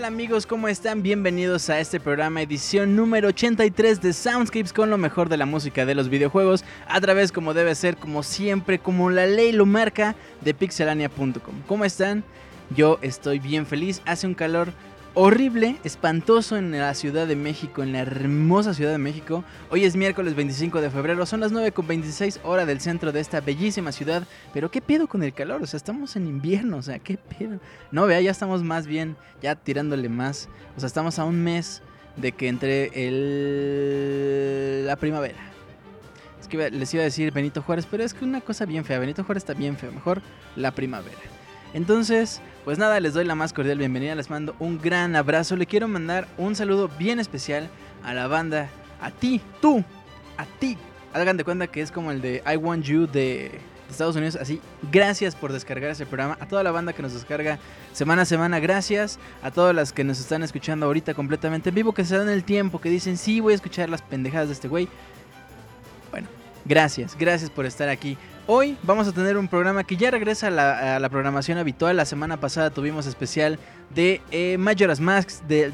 Tal amigos? ¿Cómo están? Bienvenidos a este programa, edición número 83 de Soundscapes con lo mejor de la música de los videojuegos, a través como debe ser, como siempre, como la ley lo marca, de pixelania.com. ¿Cómo están? Yo estoy bien feliz, hace un calor horrible, espantoso en la Ciudad de México, en la hermosa Ciudad de México. Hoy es miércoles 25 de febrero, son las 9.26 hora del centro de esta bellísima ciudad. Pero ¿qué pedo con el calor? O sea, estamos en invierno, o sea, ¿qué pedo? No, vea, ya estamos más bien, ya tirándole más. O sea, estamos a un mes de que entre el... la primavera. Es que les iba a decir Benito Juárez, pero es que una cosa bien fea. Benito Juárez está bien feo, mejor la primavera. Entonces, pues nada, les doy la más cordial bienvenida, les mando un gran abrazo, le quiero mandar un saludo bien especial a la banda, a ti, tú, a ti. Hagan de cuenta que es como el de I Want You de Estados Unidos. Así, gracias por descargar ese programa. A toda la banda que nos descarga semana a semana, gracias. A todas las que nos están escuchando ahorita completamente en vivo, que se dan el tiempo, que dicen, sí, voy a escuchar las pendejadas de este güey. Bueno, gracias, gracias por estar aquí. Hoy vamos a tener un programa que ya regresa a la, programación habitual. La semana pasada tuvimos especial de eh, Majora's Mask, de,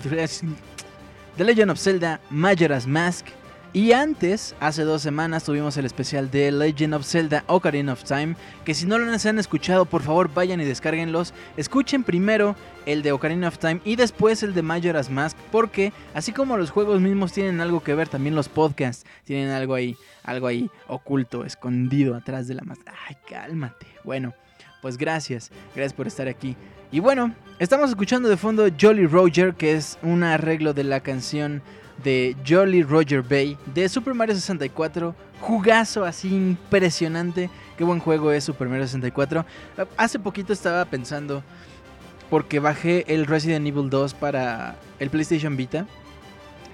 The Legend of Zelda Majora's Mask. Y antes, hace dos semanas, tuvimos el especial de Legend of Zelda Ocarina of Time. Que si no lo han escuchado, por favor vayan y descarguenlos. Escuchen primero el de Ocarina of Time y después el de Majora's Mask. Porque así como los juegos mismos tienen algo que ver, también los podcasts tienen algo ahí, algo ahí oculto, escondido atrás de la máscara. Ay, cálmate. Bueno, pues gracias, gracias por estar aquí. Y bueno, estamos escuchando de fondo Jolly Roger, que es un arreglo de la canción de Jolly Roger Bay de Super Mario 64. Jugazo así impresionante. Qué buen juego es Super Mario 64. Hace poquito estaba pensando, porque bajé el Resident Evil 2 para el PlayStation Vita.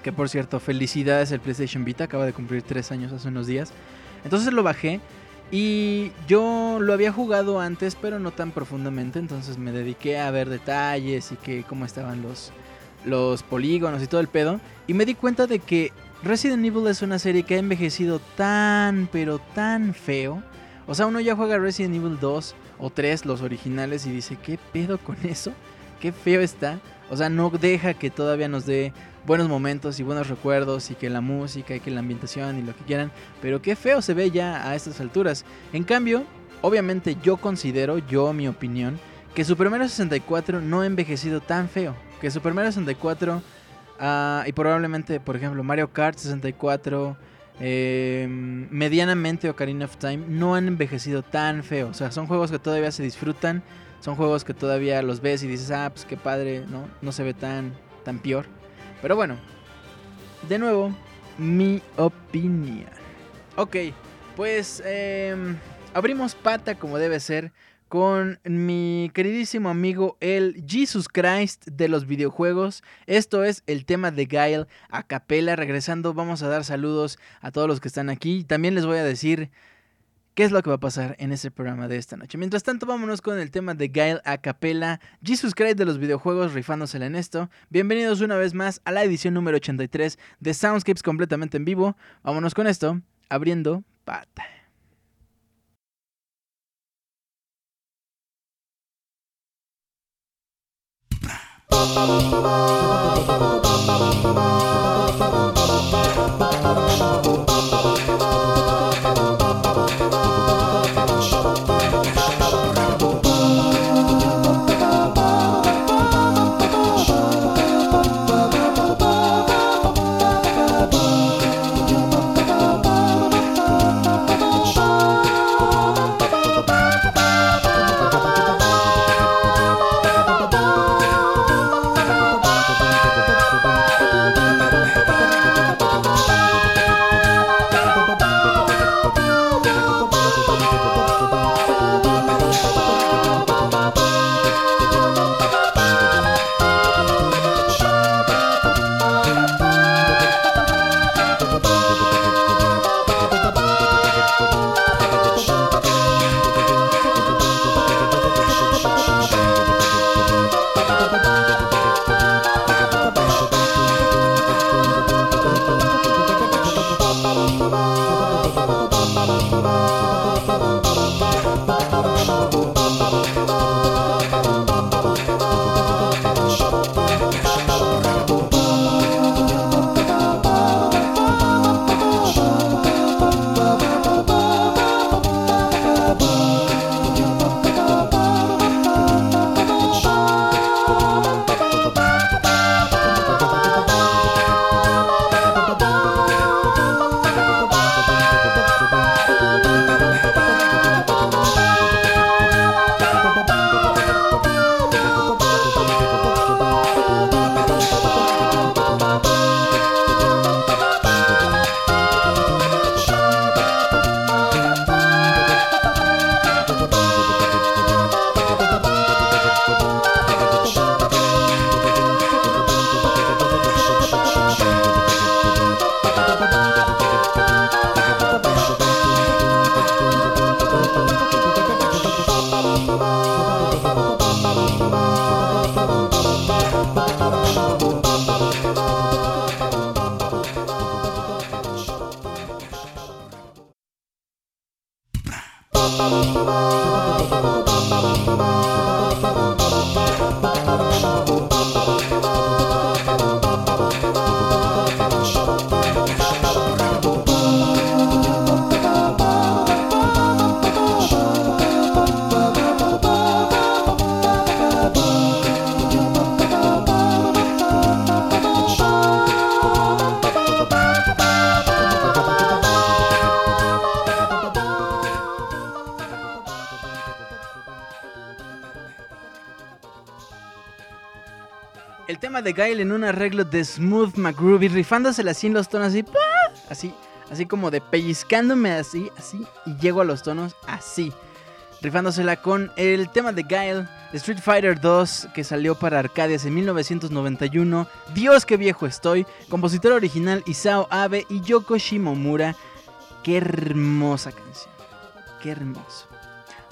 Que por cierto, felicidades el PlayStation Vita, acaba de cumplir 3 años hace unos días. Entonces lo bajé y yo lo había jugado antes, pero no tan profundamente. Entonces me dediqué a ver detalles y que cómo estaban los, los polígonos y todo el pedo. Y me di cuenta de que Resident Evil es una serie que ha envejecido tan, pero tan feo. O sea, uno ya juega Resident Evil 2 o 3, los originales, y dice, ¿qué pedo con eso? Qué feo está. O sea, no deja que todavía nos dé buenos momentos y buenos recuerdos y que la música y que la ambientación y lo que quieran. Pero qué feo se ve ya a estas alturas. En cambio, obviamente yo considero, yo mi opinión, que Super Mario 64 no ha envejecido tan feo que Super Mario 64 ah, y probablemente, por ejemplo, Mario Kart 64, em, medianamente Ocarina of Time, no han envejecido tan feo. O sea, son juegos que todavía se disfrutan, son juegos que todavía los ves y dices, ah, pues qué padre, ¿no? No se ve tan, tan peor. Pero bueno, de nuevo, mi opinión. Ok, pues em, abrimos pata como debe ser con mi queridísimo amigo el Jesus Christ de los videojuegos. Esto es el tema de Gail a capela. Regresando, vamos a dar saludos a todos los que están aquí. También les voy a decir qué es lo que va a pasar en este programa de esta noche. Mientras tanto, vámonos con el tema de Gail a capela. Jesus Christ de los videojuegos, rifándosela en esto. Bienvenidos una vez más a la edición número 83 de Soundscapes completamente en vivo. Vámonos con esto, abriendo pata.「パパパパパパパ de Gail en un arreglo de Smooth McGroovy, rifándosela así en los tonos así, así, así como de pellizcándome así, así, y llego a los tonos así. Rifándosela con el tema de Gail, Street Fighter 2, que salió para Arcadias en 1991. Dios, qué viejo estoy. Compositor original Isao Abe y Yoko Shimomura. Qué hermosa canción. Qué hermoso.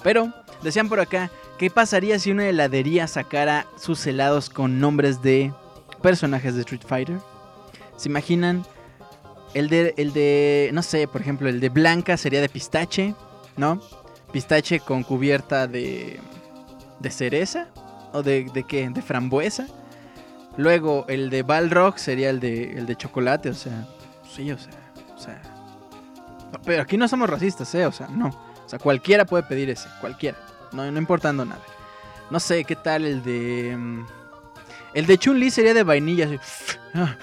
Pero, decían por acá, ¿qué pasaría si una heladería sacara sus helados con nombres de personajes de Street Fighter? ¿Se imaginan? El de, el de, no sé, por ejemplo, el de Blanca sería de pistache, ¿no? Pistache con cubierta de, de cereza o de, de qué, de frambuesa. Luego el de Balrog sería el de, el de chocolate, o sea, sí, o sea, o sea. Pero aquí no somos racistas, ¿eh? O sea, no. O sea, cualquiera puede pedir ese, cualquiera. No, no importando nada. No sé, ¿qué tal el de... mm, El de Chun-Li sería de vainilla.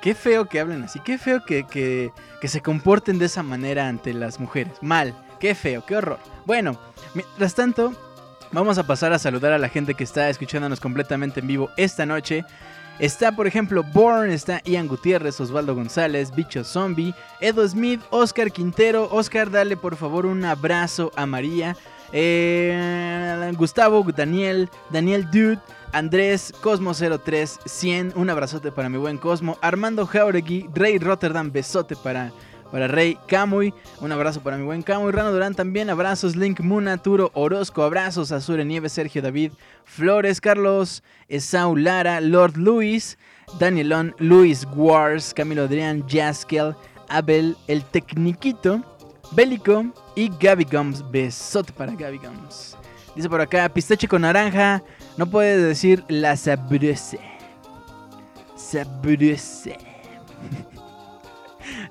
qué feo que hablen así. Qué feo que, que, que se comporten de esa manera ante las mujeres. Mal. Qué feo, qué horror. Bueno, mientras tanto, vamos a pasar a saludar a la gente que está escuchándonos completamente en vivo esta noche. Está, por ejemplo, Born, está Ian Gutiérrez, Osvaldo González, Bicho Zombie, Edo Smith, Oscar Quintero. Oscar, dale por favor un abrazo a María. Eh, Gustavo, Daniel, Daniel Dude, Andrés, Cosmo03, 100, un abrazote para mi buen Cosmo. Armando Jauregui, Rey Rotterdam, besote para, para Rey Camuy. Un abrazo para mi buen Camuy. Rano Durán también, abrazos. Link Muna, Turo Orozco, abrazos. Azure Nieves, Sergio David, Flores, Carlos, Esau Lara, Lord Luis, Danielón, Luis Wars, Camilo Adrián, Jaskel, Abel, El Tecniquito, Bélico y Gaby Gums. Besote para Gaby Gums. Dice por acá, pistache con naranja. No puede decir la sabrose. Sabrose.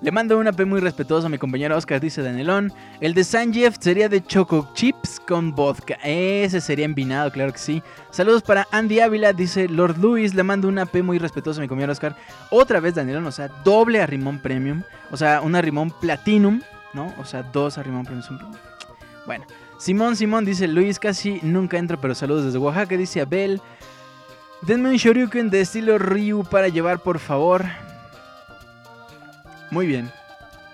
Le mando una P muy respetuosa a mi compañero Oscar, dice Danielón. El de Sanjeev sería de Choco Chips con vodka. Ese sería envinado, claro que sí. Saludos para Andy Ávila, dice Lord Luis. Le mando una P muy respetuosa a mi compañero Oscar. Otra vez Danielón, o sea, doble a Rimón Premium. O sea, una Rimón Platinum, ¿no? O sea, dos a Rimón Premium. Bueno, Simón Simón dice Luis, casi nunca entro, pero saludos desde Oaxaca, dice Abel. Denme un Shoryuken de estilo Ryu para llevar, por favor. Muy bien,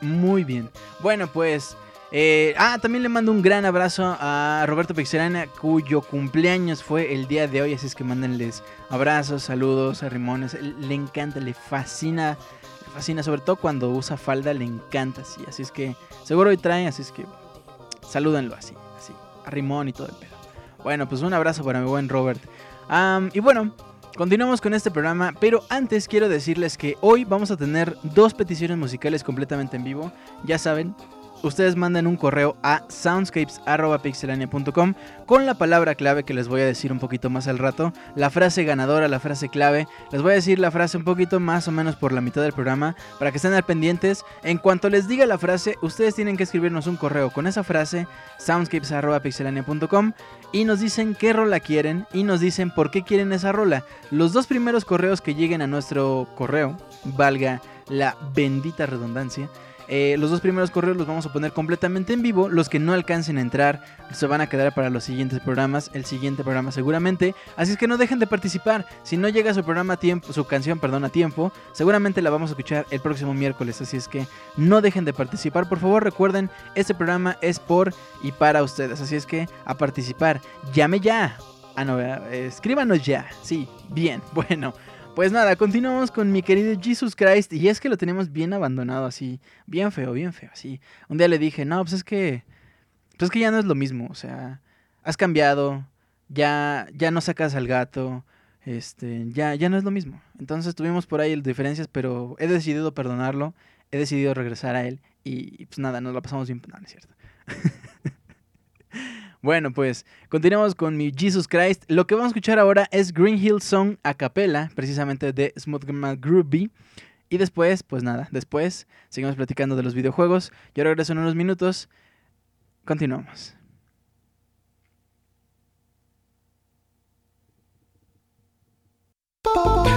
muy bien. Bueno, pues. eh, ah, también le mando un gran abrazo a Roberto Pixelana, cuyo cumpleaños fue el día de hoy. Así es que mándenles abrazos, saludos a Rimones. Le encanta, le fascina. Le fascina, sobre todo cuando usa falda, le encanta así. Así es que seguro hoy trae, así es que salúdenlo así, así. A Rimón y todo el pedo. Bueno, pues un abrazo para mi buen Robert. Y bueno, continuamos con este programa, pero antes quiero decirles que hoy vamos a tener dos peticiones musicales completamente en vivo. Ya saben, ustedes mandan un correo a soundscapes.pixelania.com con la palabra clave que les voy a decir un poquito más al rato, la frase ganadora, la frase clave. Les voy a decir la frase un poquito más o menos por la mitad del programa para que estén al pendientes. En cuanto les diga la frase, ustedes tienen que escribirnos un correo con esa frase, soundscapes.pixelania.com y nos dicen qué rola quieren y nos dicen por qué quieren esa rola. Los dos primeros correos que lleguen a nuestro correo, valga la bendita redundancia, eh, los dos primeros correos los vamos a poner completamente en vivo. Los que no alcancen a entrar se van a quedar para los siguientes programas, el siguiente programa seguramente. Así es que no dejen de participar. Si no llega su programa a tiempo, su canción, perdón, a tiempo, seguramente la vamos a escuchar el próximo miércoles. Así es que no dejen de participar. Por favor, recuerden, este programa es por y para ustedes. Así es que a participar. Llame ya. Ah, no, escríbanos ya. Sí, bien. Bueno. Pues nada, continuamos con mi querido Jesus Christ. Y es que lo tenemos bien abandonado, así. Bien feo, bien feo, así. Un día le dije, no, pues es que. Pues es que ya no es lo mismo. O sea, has cambiado. Ya, ya no sacas al gato. Este, ya, ya no es lo mismo. Entonces tuvimos por ahí diferencias, pero he decidido perdonarlo. He decidido regresar a él. Y pues nada, nos la pasamos bien. No es cierto. Bueno, pues continuamos con mi Jesus Christ. Lo que vamos a escuchar ahora es Green Hill Song a capela, precisamente de Smooth McGroovy. Y después, pues nada, después seguimos platicando de los videojuegos. Yo regreso en unos minutos. Continuamos.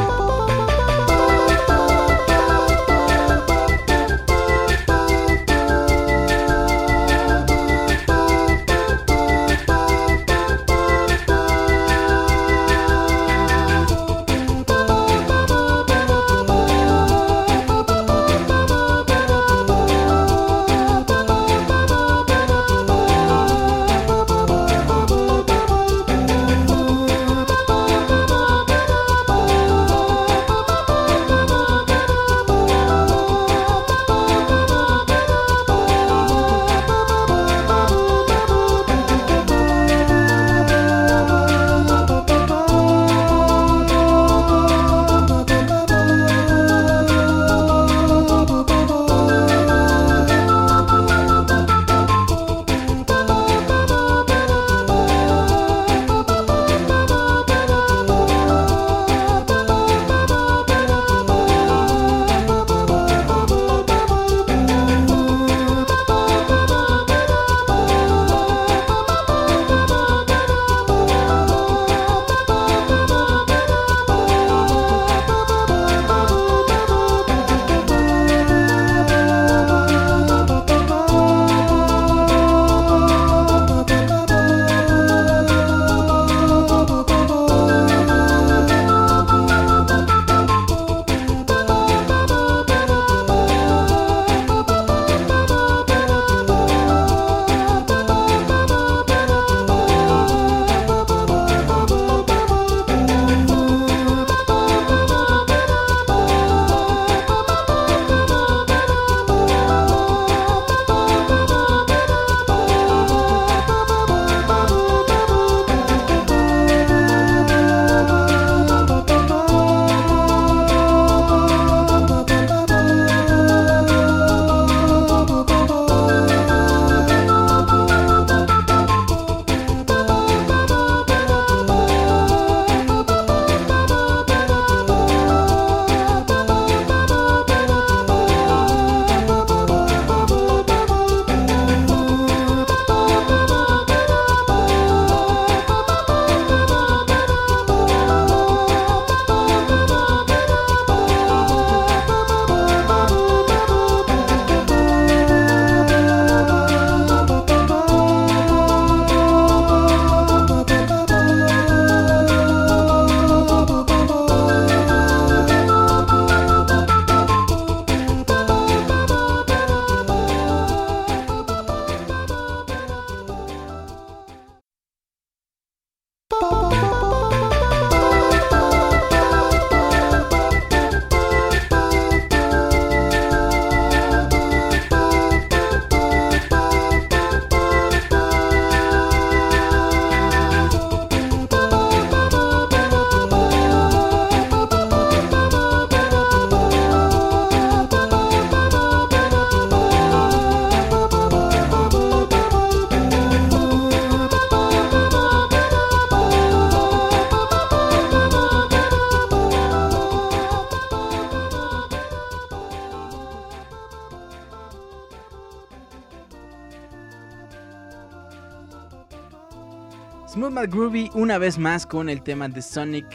Groovy una vez más con el tema de Sonic,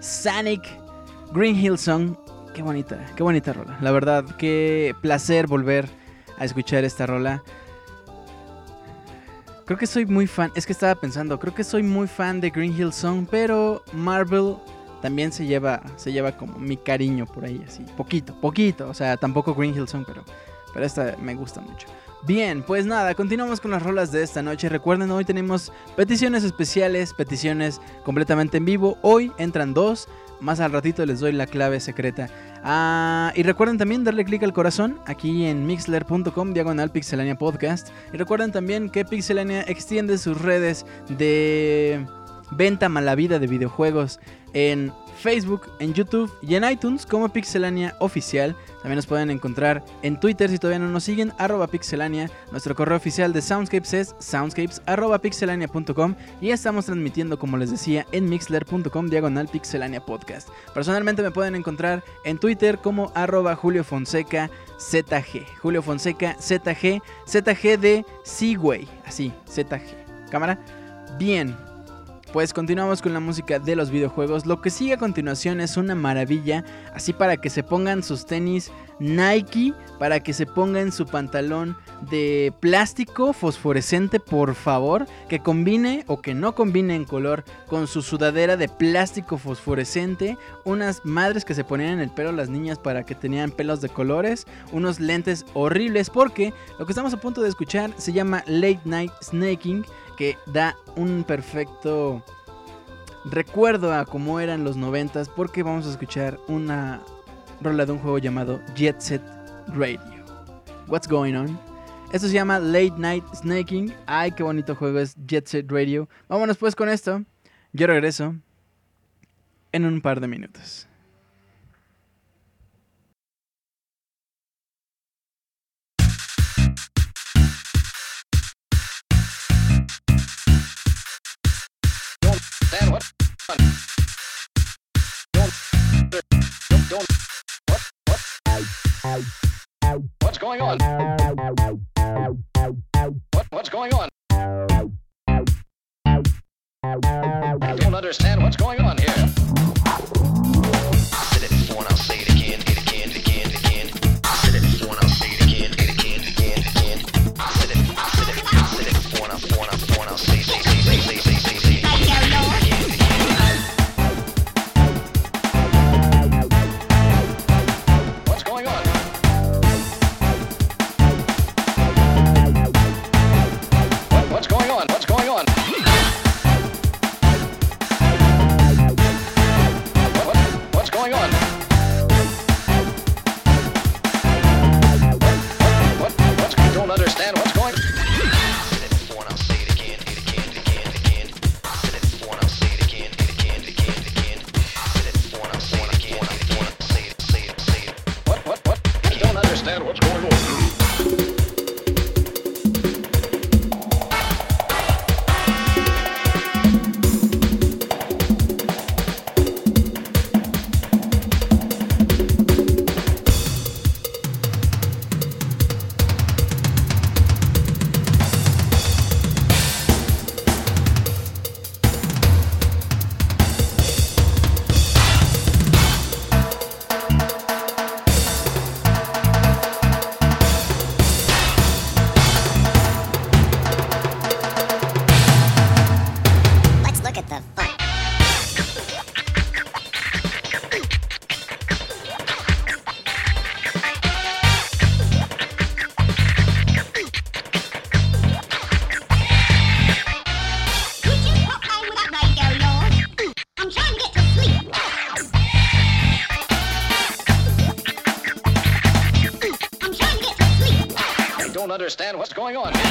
Sonic, Green Hill Song. Qué bonita, qué bonita rola. La verdad, qué placer volver a escuchar esta rola. Creo que soy muy fan, es que estaba pensando, creo que soy muy fan de Green Hill Song, pero Marvel también se lleva, se lleva como mi cariño por ahí, así, poquito, poquito, o sea, tampoco Green Hill Song, pero, pero esta me gusta mucho. Bien, pues nada, continuamos con las rolas de esta noche. Recuerden, hoy tenemos peticiones especiales, peticiones completamente en vivo. Hoy entran dos, más al ratito les doy la clave secreta. Ah, y recuerden también darle clic al corazón aquí en mixler.com diagonal pixelania podcast. Y recuerden también que Pixelania extiende sus redes de venta mala vida de videojuegos en Facebook, en YouTube y en iTunes como Pixelania Oficial. También nos pueden encontrar en Twitter si todavía no nos siguen, arroba pixelania. Nuestro correo oficial de Soundscapes es soundscapes arroba pixelania.com y estamos transmitiendo, como les decía, en mixler.com diagonal pixelania podcast. Personalmente me pueden encontrar en Twitter como arroba Julio Fonseca ZG. Julio Fonseca ZG, ZG de Seaway, así, ZG. Cámara. Bien, pues continuamos con la música de los videojuegos. Lo que sigue a continuación es una maravilla, así para que se pongan sus tenis Nike, para que se pongan su pantalón de plástico fosforescente, por favor, que combine o que no combine en color con su sudadera de plástico fosforescente, unas madres que se ponían en el pelo las niñas para que tenían pelos de colores, unos lentes horribles, porque lo que estamos a punto de escuchar se llama Late Night Snaking que da un perfecto recuerdo a cómo eran los noventas porque vamos a escuchar una rola de un juego llamado Jet Set Radio. What's going on? Esto se llama Late Night Snaking. Ay, qué bonito juego es Jet Set Radio. Vámonos pues con esto. Yo regreso en un par de minutos. What's going on? What, what's going on? I don't understand what's going on what's going on.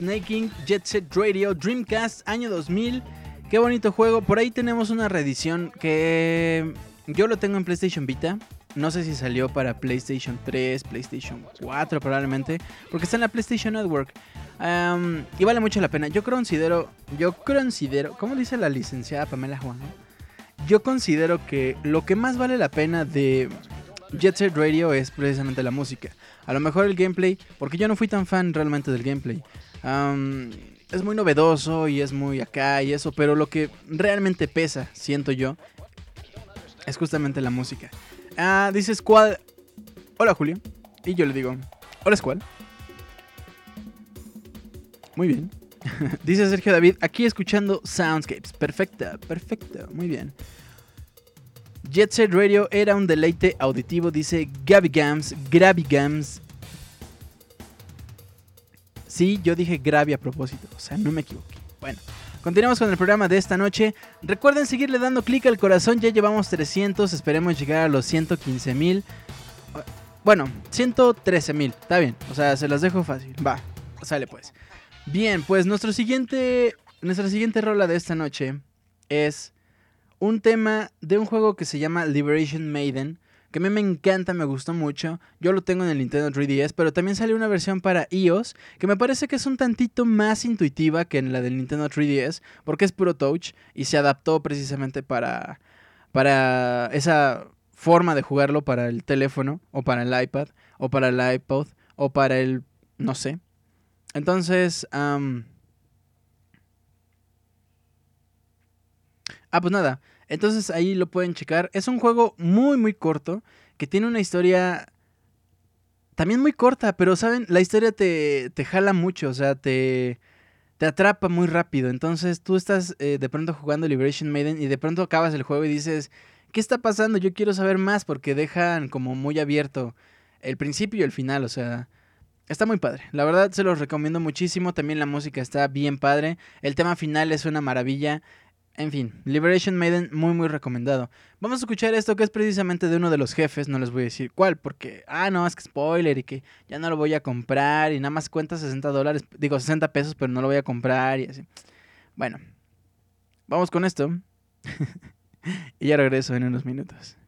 Snaking, Jet Set Radio, Dreamcast, año 2000. Qué bonito juego. Por ahí tenemos una reedición que yo lo tengo en PlayStation Vita. No sé si salió para PlayStation 3, PlayStation 4 probablemente, porque está en la PlayStation Network. Y vale mucho la pena. Yo considero, yo considero, ¿cómo dice la licenciada Pamela Juan? Yo considero que lo que más vale la pena de Jet Set Radio es precisamente la música. A lo mejor el gameplay, porque yo no fui tan fan realmente del gameplay. Es muy novedoso y es muy acá y eso, pero lo que realmente pesa, siento yo, es justamente la música. Ah, dice Squad. Hola Julio. Y yo le digo, hola Squad. Muy bien. dice Sergio David, aquí escuchando Soundscapes. Perfecta, perfecta, muy bien. Jet Radio era un deleite auditivo, dice Gabby Gams, Gravy Gams. Sí, yo dije Gravy a propósito, o sea, no me equivoqué. Bueno, continuamos con el programa de esta noche. Recuerden seguirle dando clic al corazón, ya llevamos 300, esperemos llegar a los 115 mil. Bueno, 113 mil, está bien, o sea, se las dejo fácil. Va, sale pues. Bien, pues nuestro siguiente, nuestra siguiente rola de esta noche es un tema de un juego que se llama Liberation Maiden, que a mí me encanta, me gustó mucho. Yo lo tengo en el Nintendo 3DS, pero también salió una versión para iOS que me parece que es un tantito más intuitiva que en la del Nintendo 3DS, porque es puro touch y se adaptó precisamente para para esa forma de jugarlo para el teléfono o para el iPad o para el iPod o para el no sé. Entonces, Ah, pues nada. Entonces ahí lo pueden checar. Es un juego muy, muy corto. Que tiene una historia. También muy corta. Pero, ¿saben? La historia te, te jala mucho. O sea, te. Te atrapa muy rápido. Entonces tú estás eh, de pronto jugando Liberation Maiden. Y de pronto acabas el juego y dices. ¿Qué está pasando? Yo quiero saber más. Porque dejan como muy abierto el principio y el final. O sea. Está muy padre. La verdad se los recomiendo muchísimo. También la música está bien padre. El tema final es una maravilla. En fin, Liberation Maiden muy muy recomendado. Vamos a escuchar esto que es precisamente de uno de los jefes, no les voy a decir cuál, porque, ah, no, es que spoiler y que ya no lo voy a comprar y nada más cuenta 60 dólares, digo 60 pesos, pero no lo voy a comprar y así. Bueno, vamos con esto y ya regreso en unos minutos.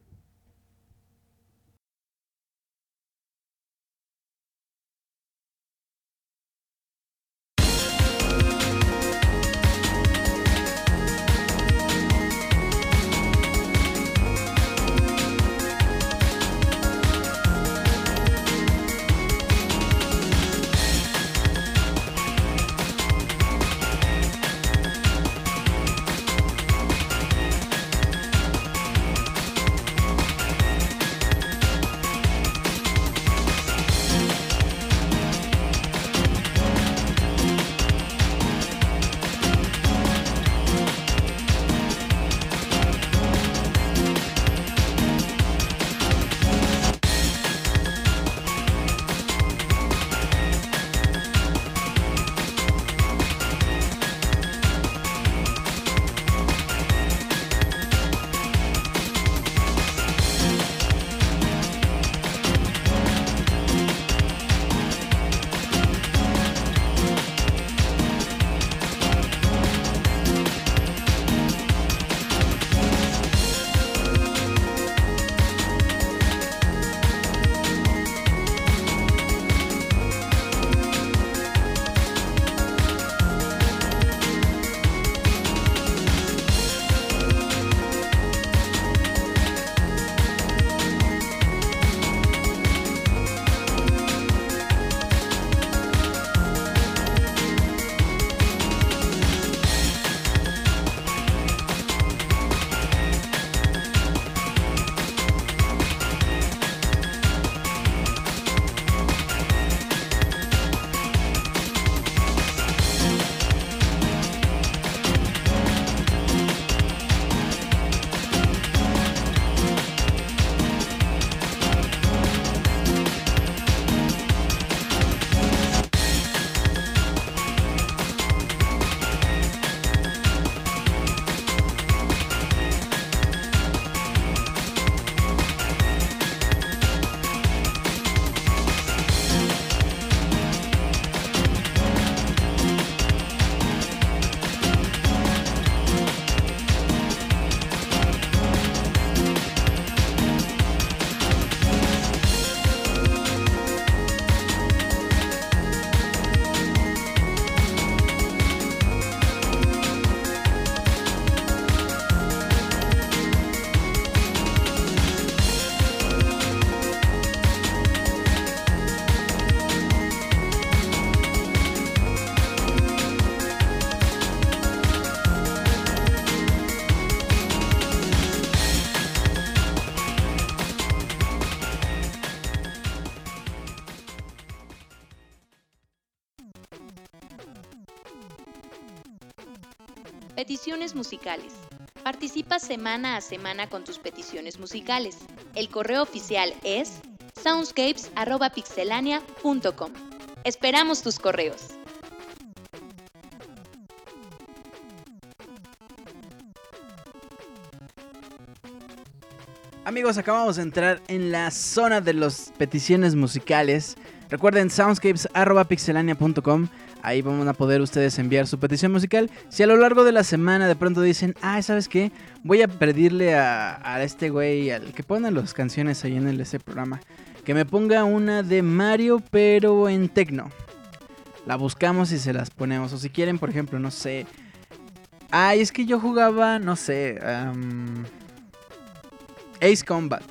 Peticiones musicales. Participa semana a semana con tus peticiones musicales. El correo oficial es soundscapes.pixelania.com. Esperamos tus correos. Amigos, acabamos de entrar en la zona de las peticiones musicales. Recuerden soundscapes.pixelania.com. Ahí van a poder ustedes enviar su petición musical. Si a lo largo de la semana de pronto dicen, ah, ¿sabes qué? Voy a pedirle a, a este güey, al que pone las canciones ahí en el, ese programa, que me ponga una de Mario, pero en tecno. La buscamos y se las ponemos. O si quieren, por ejemplo, no sé. Ay, es que yo jugaba, no sé. Ace Combat.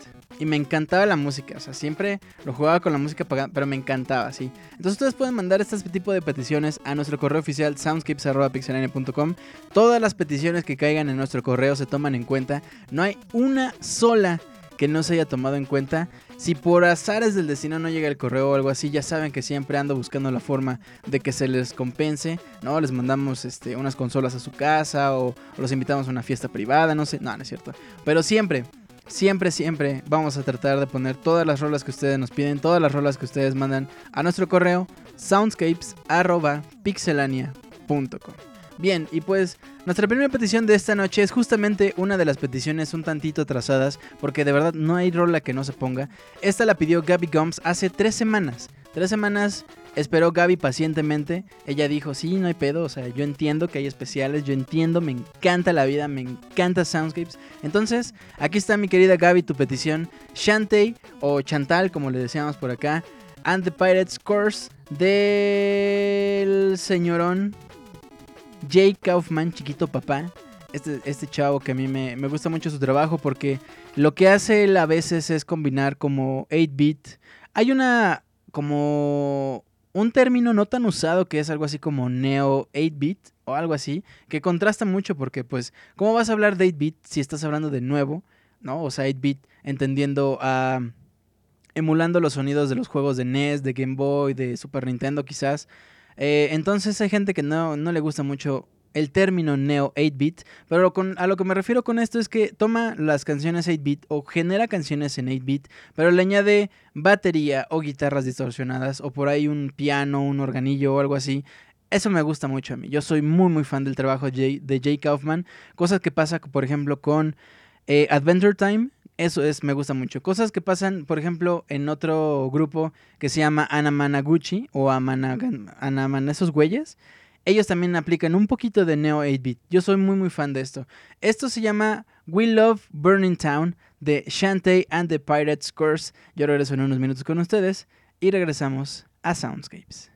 Y me encantaba la música. O sea, siempre lo jugaba con la música apagada, pero me encantaba, sí. Entonces ustedes pueden mandar este tipo de peticiones a nuestro correo oficial soundscapes.pixelania.com. Todas las peticiones que caigan en nuestro correo se toman en cuenta. No hay una sola que no se haya tomado en cuenta. Si por azares del destino no llega el correo o algo así, ya saben que siempre ando buscando la forma de que se les compense, ¿no? Les mandamos este, unas consolas a su casa o, o los invitamos a una fiesta privada, no sé, no, no es cierto. Pero siempre, siempre, siempre vamos a tratar de poner todas las rolas que ustedes nos piden, todas las rolas que ustedes mandan a nuestro correo soundscapes.pixelania.com. Bien, y pues nuestra primera petición de esta noche es justamente una de las peticiones un tantito atrasadas, porque de verdad no hay rola que no se ponga. Esta la pidió Gaby Gums hace tres semanas. Tres semanas esperó Gaby pacientemente. Ella dijo, sí, no hay pedo, o sea, yo entiendo que hay especiales, yo entiendo, me encanta la vida, me encanta Soundscapes. Entonces, aquí está mi querida Gaby, tu petición. Shantae, o Chantal, como le decíamos por acá, and the Pirates Course del señorón Jake Kaufman, chiquito papá. Este, este chavo que a mí me, me gusta mucho su trabajo porque lo que hace él a veces es combinar como 8-bit. Hay una como un término no tan usado que es algo así como neo 8-bit o algo así, que contrasta mucho porque pues, ¿cómo vas a hablar de 8-bit si estás hablando de nuevo? ¿No? O sea, 8-bit entendiendo a... emulando los sonidos de los juegos de NES, de Game Boy, de Super Nintendo quizás. Eh, entonces hay gente que no, no le gusta mucho el término neo 8-bit, pero con, a lo que me refiero con esto es que toma las canciones 8-bit o genera canciones en 8-bit, pero le añade batería o guitarras distorsionadas o por ahí un piano, un organillo o algo así. Eso me gusta mucho a mí. Yo soy muy muy fan del trabajo de Jay, Kaufman. Cosas que pasa, por ejemplo, con eh, Adventure Time. Eso es, me gusta mucho. Cosas que pasan, por ejemplo, en otro grupo que se llama Anamanaguchi o Amanagan, Anaman, esos güeyes. Ellos también aplican un poquito de Neo 8-bit. Yo soy muy muy fan de esto. Esto se llama We Love Burning Town de Shantae and the Pirates Curse. Yo regreso en unos minutos con ustedes y regresamos a Soundscapes.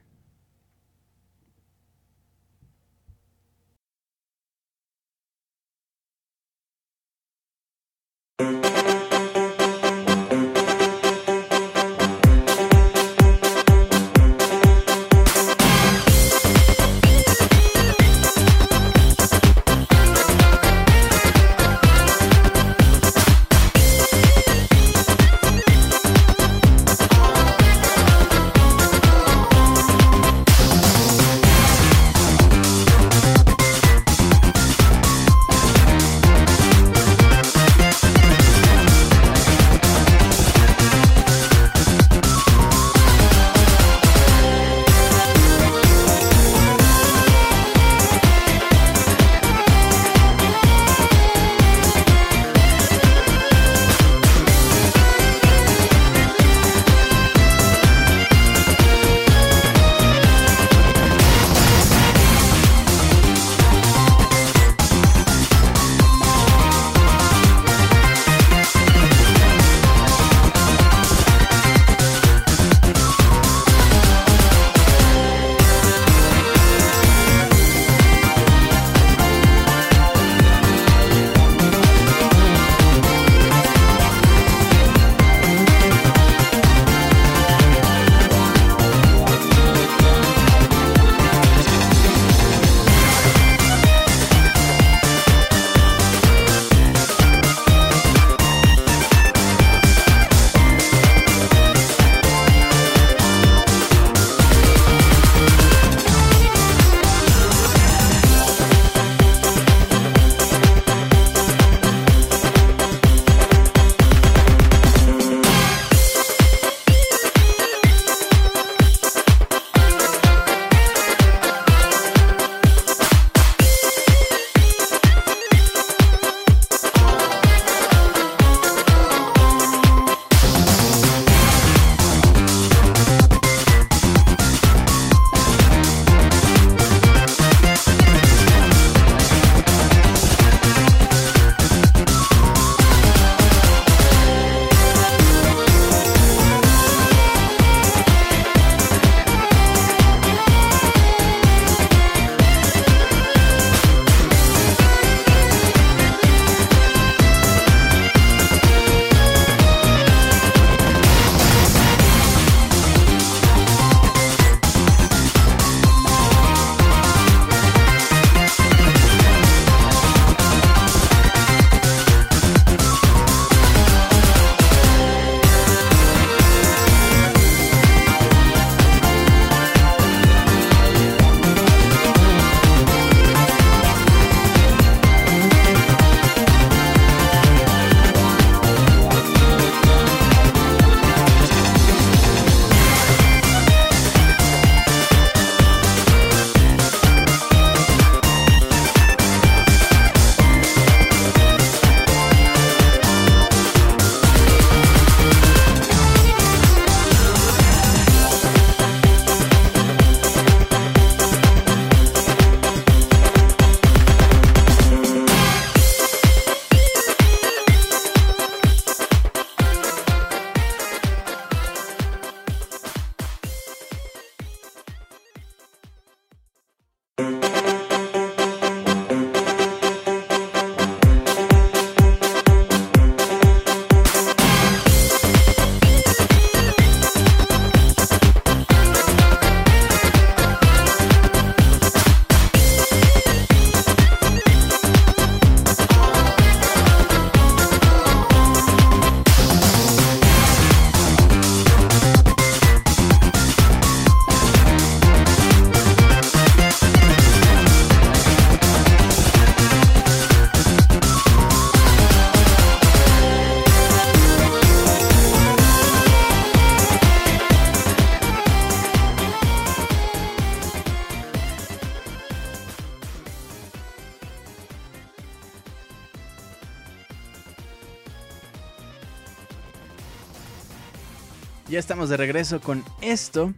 Estamos de regreso con esto.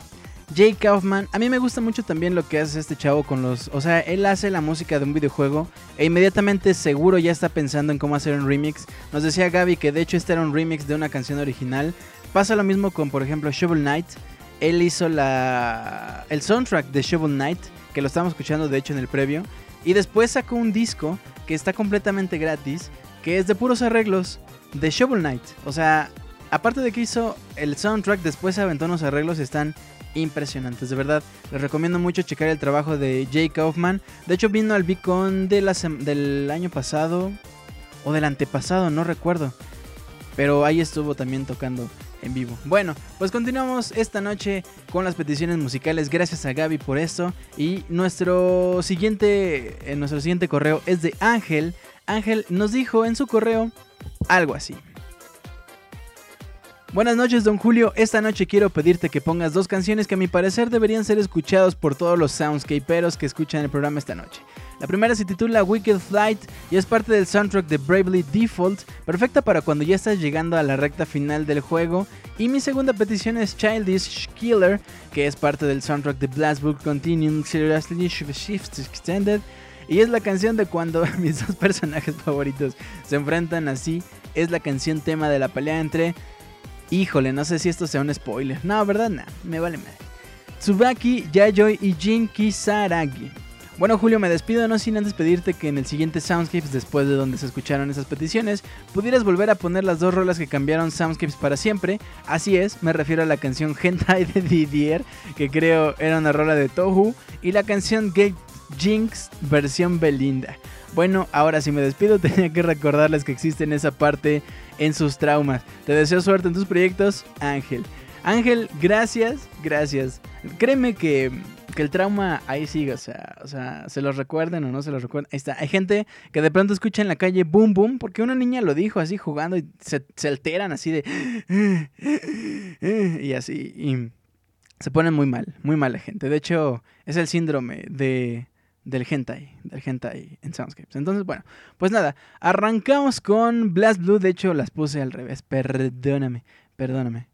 Jay Kaufman, a mí me gusta mucho también lo que hace este chavo con los... O sea, él hace la música de un videojuego e inmediatamente seguro ya está pensando en cómo hacer un remix. Nos decía Gaby que de hecho este era un remix de una canción original. Pasa lo mismo con, por ejemplo, Shovel Knight. Él hizo la, el soundtrack de Shovel Knight, que lo estábamos escuchando de hecho en el previo. Y después sacó un disco que está completamente gratis, que es de puros arreglos de Shovel Knight. O sea, aparte de que hizo el soundtrack, después se aventó unos arreglos están impresionantes. De verdad, les recomiendo mucho checar el trabajo de Jay Kaufman. De hecho, vino al Beacon del año pasado o del antepasado, no recuerdo. Pero ahí estuvo también tocando en vivo. Bueno, pues continuamos esta noche con las peticiones musicales. Gracias a Gaby por esto. Y nuestro siguiente, eh, nuestro siguiente correo es de Ángel. Ángel nos dijo en su correo algo así. Buenas noches, don Julio. Esta noche quiero pedirte que pongas dos canciones que a mi parecer deberían ser escuchados por todos los soundscaperos que escuchan el programa esta noche. La primera se titula Wicked Flight y es parte del soundtrack de Bravely Default, perfecta para cuando ya estás llegando a la recta final del juego. Y mi segunda petición es Childish Killer, que es parte del soundtrack de Blast Book Continuum Seriously Shift Extended. Y es la canción de cuando mis dos personajes favoritos se enfrentan así. Es la canción tema de la pelea entre Híjole, no sé si esto sea un spoiler. No, ¿verdad? Nah, me vale madre. Tsubaki, Yayoi y Jin Kisaragi. Bueno, Julio, me despido no sin antes pedirte que en el siguiente Soundscapes, después de donde se escucharon esas peticiones, pudieras volver a poner las dos rolas que cambiaron Soundscapes para siempre. Así es, me refiero a la canción Hentai de Didier, que creo era una rola de Tohu, y la canción Gate Jinx versión Belinda. Bueno, ahora sí me despido, tenía que recordarles que existen esa parte en sus traumas. Te deseo suerte en tus proyectos, Ángel. Ángel, gracias, gracias. Créeme que, que el trauma ahí sigue, o sea, o sea, se los recuerden o no se los recuerden. Ahí está. Hay gente que de pronto escucha en la calle boom boom porque una niña lo dijo así jugando y se, se alteran así de... Y así. Y se ponen muy mal, muy mal la gente. De hecho, es el síndrome de del hentai, del hentai en Soundscapes. Entonces, bueno, pues nada, arrancamos con Blast Blue. De hecho, las puse al revés. Perdóname, perdóname.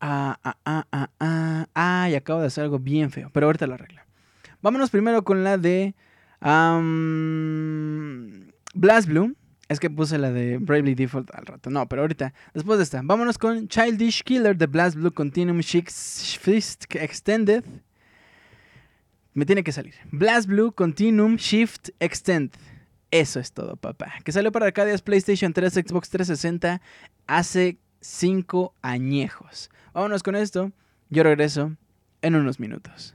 Ah, ah, ah, ah, ah. Ay, acabo de hacer algo bien feo, pero ahorita lo arreglo. Vámonos primero con la de Blast Blue. Es que puse la de Bravely Default al rato. No, pero ahorita, después de esta, vámonos con Childish Killer de Blast Blue Continuum Chic Fist Extended. Me tiene que salir. Blast Blue Continuum Shift Extend. Eso es todo, papá. Que salió para Arcadias, PlayStation 3, Xbox 360 hace 5 añejos. Vámonos con esto. Yo regreso en unos minutos.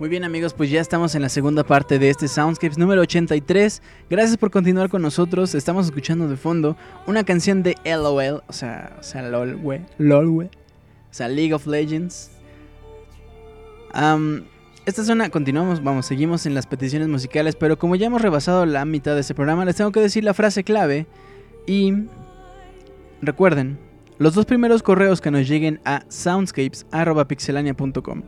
Muy bien amigos, pues ya estamos en la segunda parte de este Soundscapes número 83. Gracias por continuar con nosotros. Estamos escuchando de fondo una canción de LOL, o sea, o sea, LOL, LOL. O sea, League of Legends. Am, esta es una, continuamos, vamos, seguimos en las peticiones musicales, pero como ya hemos rebasado la mitad de este programa, les tengo que decir la frase clave y recuerden, los dos primeros correos que nos lleguen a soundscapes.pixelania.com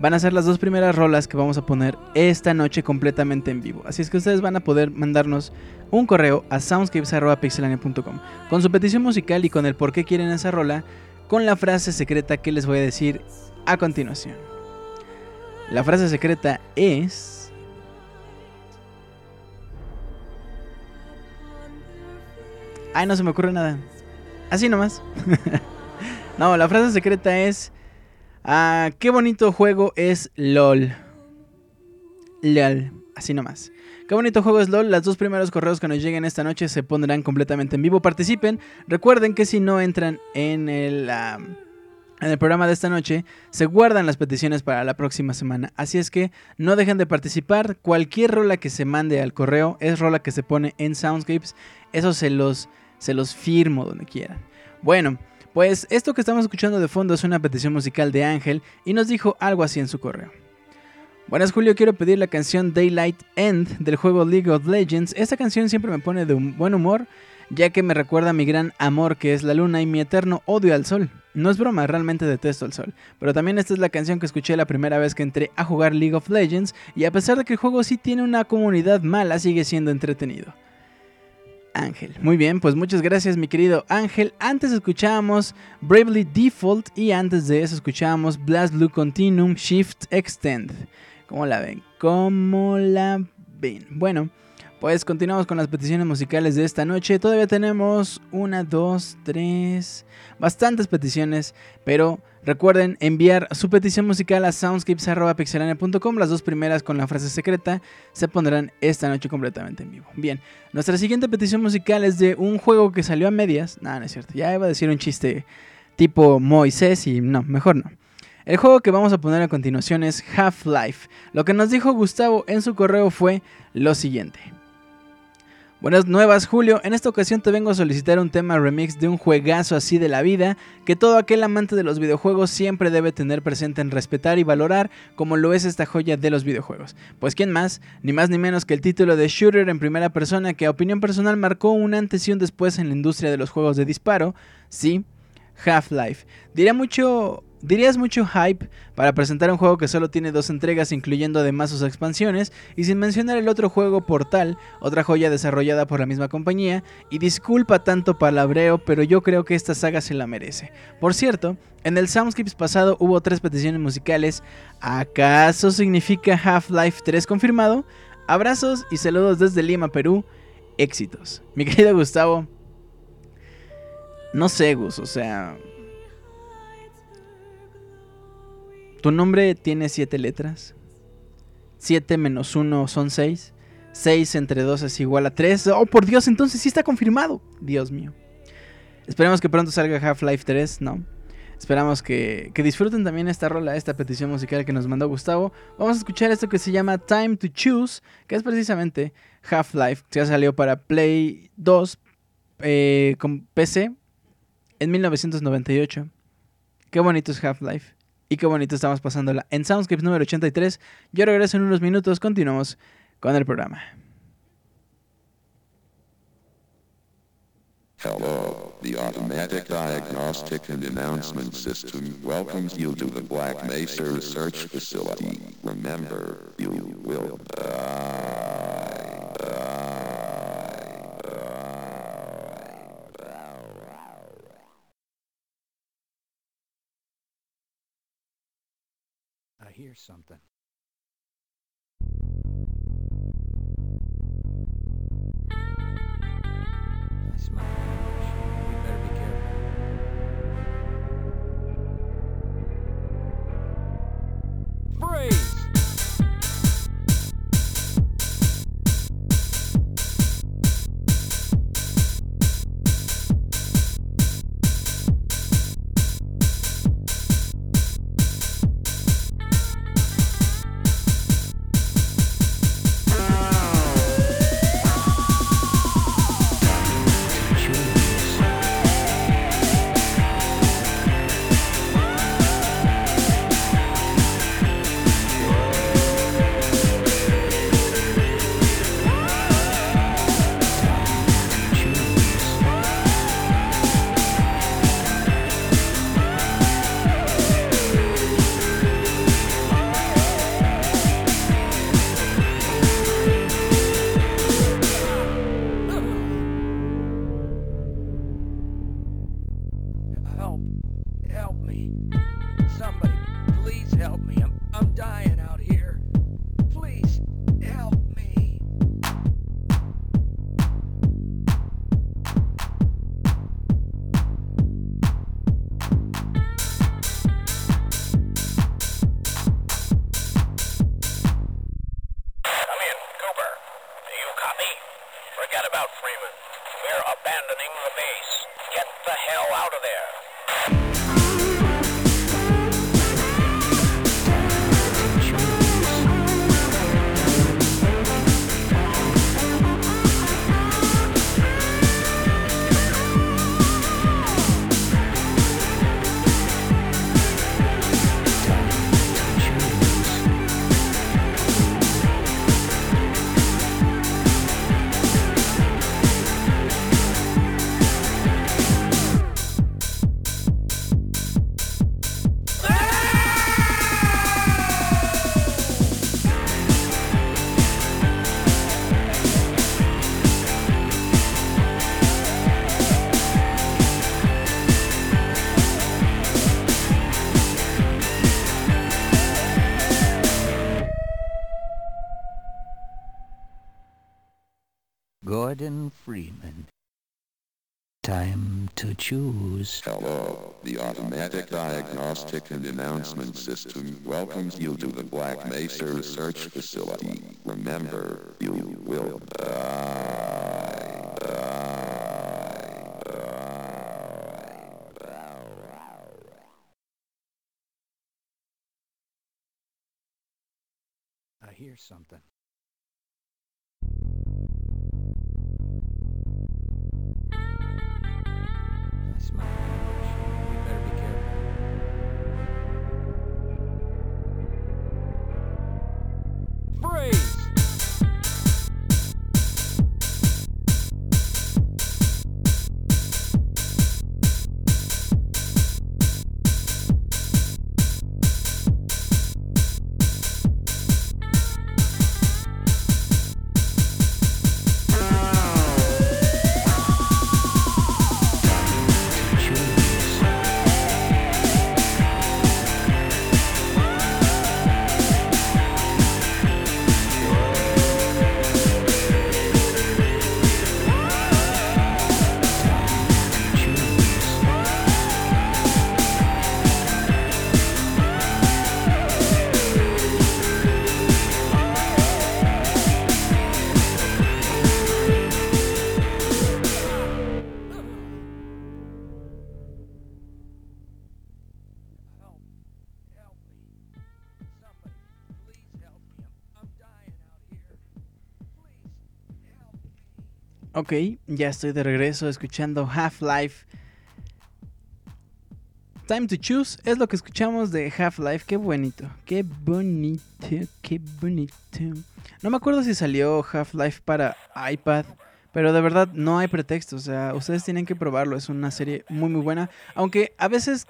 van a ser las dos primeras rolas que vamos a poner esta noche completamente en vivo. Así es que ustedes van a poder mandarnos un correo a soundscapes.pixelania.com con su petición musical y con el por qué quieren esa rola, con la frase secreta que les voy a decir a continuación. La frase secreta es... Ay, no se me ocurre nada. Así nomás. no, la frase secreta es... Ah, qué bonito juego es LOL. LOL. Así nomás. Qué bonito juego es LOL. Las dos primeros correos que nos lleguen esta noche se pondrán completamente en vivo. Participen. Recuerden que si no entran en el, ah, en el programa de esta noche, se guardan las peticiones para la próxima semana. Así es que no dejen de participar. Cualquier rola que se mande al correo es rola que se pone en Soundscapes. Eso se los, se los firmo donde quieran. Bueno. Pues esto que estamos escuchando de fondo es una petición musical de Ángel y nos dijo algo así en su correo. Buenas Julio, quiero pedir la canción Daylight End del juego League of Legends. Esta canción siempre me pone de un buen humor, ya que me recuerda a mi gran amor que es la luna y mi eterno odio al sol. No es broma, realmente detesto el sol. Pero también esta es la canción que escuché la primera vez que entré a jugar League of Legends y a pesar de que el juego sí tiene una comunidad mala, sigue siendo entretenido. Ángel. Muy bien, pues muchas gracias mi querido Ángel. Antes escuchábamos Bravely Default y antes de eso escuchábamos Blast Blue Continuum Shift Extend. ¿Cómo la ven? ¿Cómo la ven? Bueno, pues continuamos con las peticiones musicales de esta noche. Todavía tenemos una, dos, tres, bastantes peticiones, pero recuerden enviar su petición musical a soundscapes.pixelania.com. Las dos primeras con la frase secreta se pondrán esta noche completamente en vivo. Bien, nuestra siguiente petición musical es de un juego que salió a medias. No, no es cierto, ya iba a decir un chiste tipo Moisés y no, mejor no. El juego que vamos a poner a continuación es Half-Life. Lo que nos dijo Gustavo en su correo fue lo siguiente. Buenas nuevas, Julio. En esta ocasión te vengo a solicitar un tema remix de un juegazo así de la vida que todo aquel amante de los videojuegos siempre debe tener presente en respetar y valorar como lo es esta joya de los videojuegos. Pues quién más, ni más ni menos que el título de shooter en primera persona que a opinión personal marcó un antes y un después en la industria de los juegos de disparo, sí, Half-Life. Diría mucho Dirías mucho hype para presentar un juego que solo tiene dos entregas, incluyendo además sus expansiones, y sin mencionar el otro juego Portal, otra joya desarrollada por la misma compañía, y disculpa tanto palabreo, pero yo creo que esta saga se la merece. Por cierto, en el Soundscapes pasado hubo tres peticiones musicales, ¿acaso significa Half-Life 3 confirmado? Abrazos y saludos desde Lima, Perú, éxitos. Mi querido Gustavo, no sé, Gus, o sea... Tu nombre tiene siete letras. 7 menos 1 son 6. 6 entre 2 es igual a 3. Oh, por Dios, entonces sí está confirmado. Dios mío. Esperemos que pronto salga Half-Life 3, ¿no? Esperamos que, que, disfruten también esta rola, esta petición musical que nos mandó Gustavo. Vamos a escuchar esto que se llama Time to Choose, que es precisamente Half-Life, que ya salió para Play 2 eh, con PC en 1998. Qué bonito es Half-Life. Y qué bonito estamos pasándola en Soundscapes número 83. Yo regreso en unos minutos, continuamos con el programa. Hello, the automatic diagnostic and announcement system welcomes you to the Black Mesa Research Facility. Remember, you will die. die, hear something. Freeman. Time to choose. Hello, the automatic diagnostic and announcement system welcomes you to the Black Mesa Research Facility. Remember, you will die. I hear something. I Ok, ya estoy de regreso escuchando Half-Life. Time to Choose es lo que escuchamos de Half-Life. Qué bonito, qué bonito, qué bonito. No me acuerdo si salió Half-Life para iPad, pero de verdad no hay pretexto. O sea, ustedes tienen que probarlo. Es una serie muy, muy buena. Aunque a veces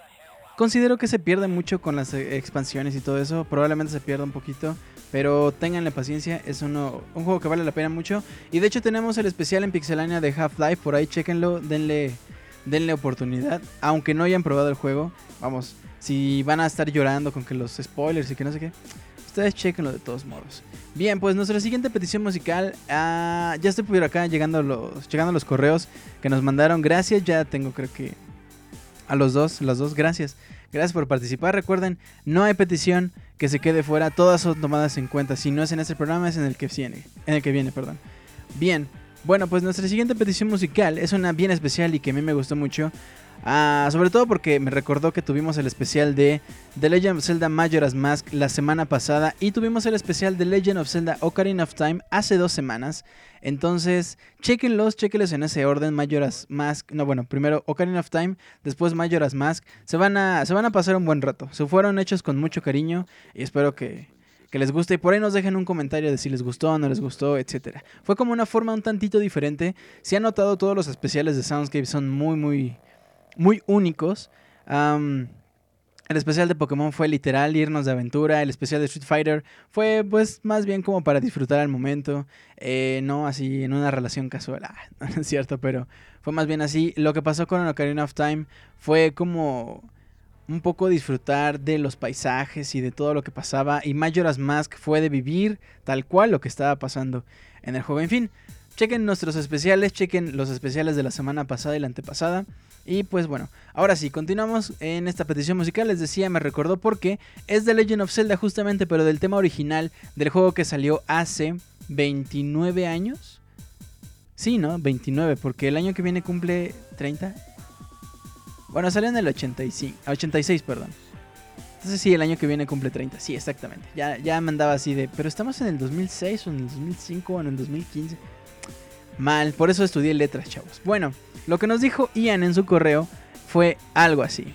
considero que se pierde mucho con las eh, expansiones y todo eso. Probablemente se pierda un poquito. Pero ténganle paciencia, es uno, un juego que vale la pena mucho. Y de hecho tenemos el especial en Pixelania de Half-Life, por ahí chequenlo, denle, denle oportunidad. Aunque no hayan probado el juego, vamos, si van a estar llorando con que los spoilers y que no sé qué, ustedes chequenlo de todos modos. Bien, pues nuestra siguiente petición musical, ah, ya estoy por acá llegando los, llegando los correos que nos mandaron. Gracias, ya tengo creo que a los dos, las dos, gracias. Gracias por participar. Recuerden, no hay petición que se quede fuera. Todas son tomadas en cuenta. Si no es en este programa, es en el que viene. En el que viene, perdón. Bien. Bueno, pues nuestra siguiente petición musical es una bien especial y que a mí me gustó mucho. Ah, sobre todo porque me recordó que tuvimos el especial de The Legend of Zelda Majora's Mask la semana pasada y tuvimos el especial de Legend of Zelda Ocarina of Time hace dos semanas. Entonces, chequenlos, chequenlos en ese orden, Majora's Mask, no bueno, primero Ocarina of Time, después Majora's Mask. Se van a, se van a pasar un buen rato. Se fueron hechos con mucho cariño y espero que, que les guste. Y por ahí nos dejen un comentario de si les gustó o no les gustó, etcétera. Fue como una forma un tantito diferente. Si han notado, todos los especiales de Soundscape son muy, muy, muy únicos. El especial de Pokémon fue literal irnos de aventura. El especial de Street Fighter fue pues más bien como para disfrutar al momento. eh, no así en una relación casual. Ah, no es cierto, pero fue más bien así. Lo que pasó con Ocarina of Time fue como un poco disfrutar de los paisajes y de todo lo que pasaba. Y Majora's Mask fue de vivir tal cual lo que estaba pasando en el juego. En fin, chequen nuestros especiales, chequen los especiales de la semana pasada y la antepasada. Y pues bueno, ahora sí, continuamos en esta petición musical. Les decía, me recordó porque es de Legend of Zelda justamente, pero del tema original del juego que salió hace 29 años. Sí, ¿no? 29, porque el año que viene cumple 30. Bueno, salió en el 85, 86, perdón. Entonces sí, el año que viene cumple 30. Sí, exactamente. Ya, ya me así de, pero estamos en el 2006 o en el 2005 o en el 2015. Mal, por eso estudié letras, chavos. Bueno, lo que nos dijo Ian en su correo fue algo así.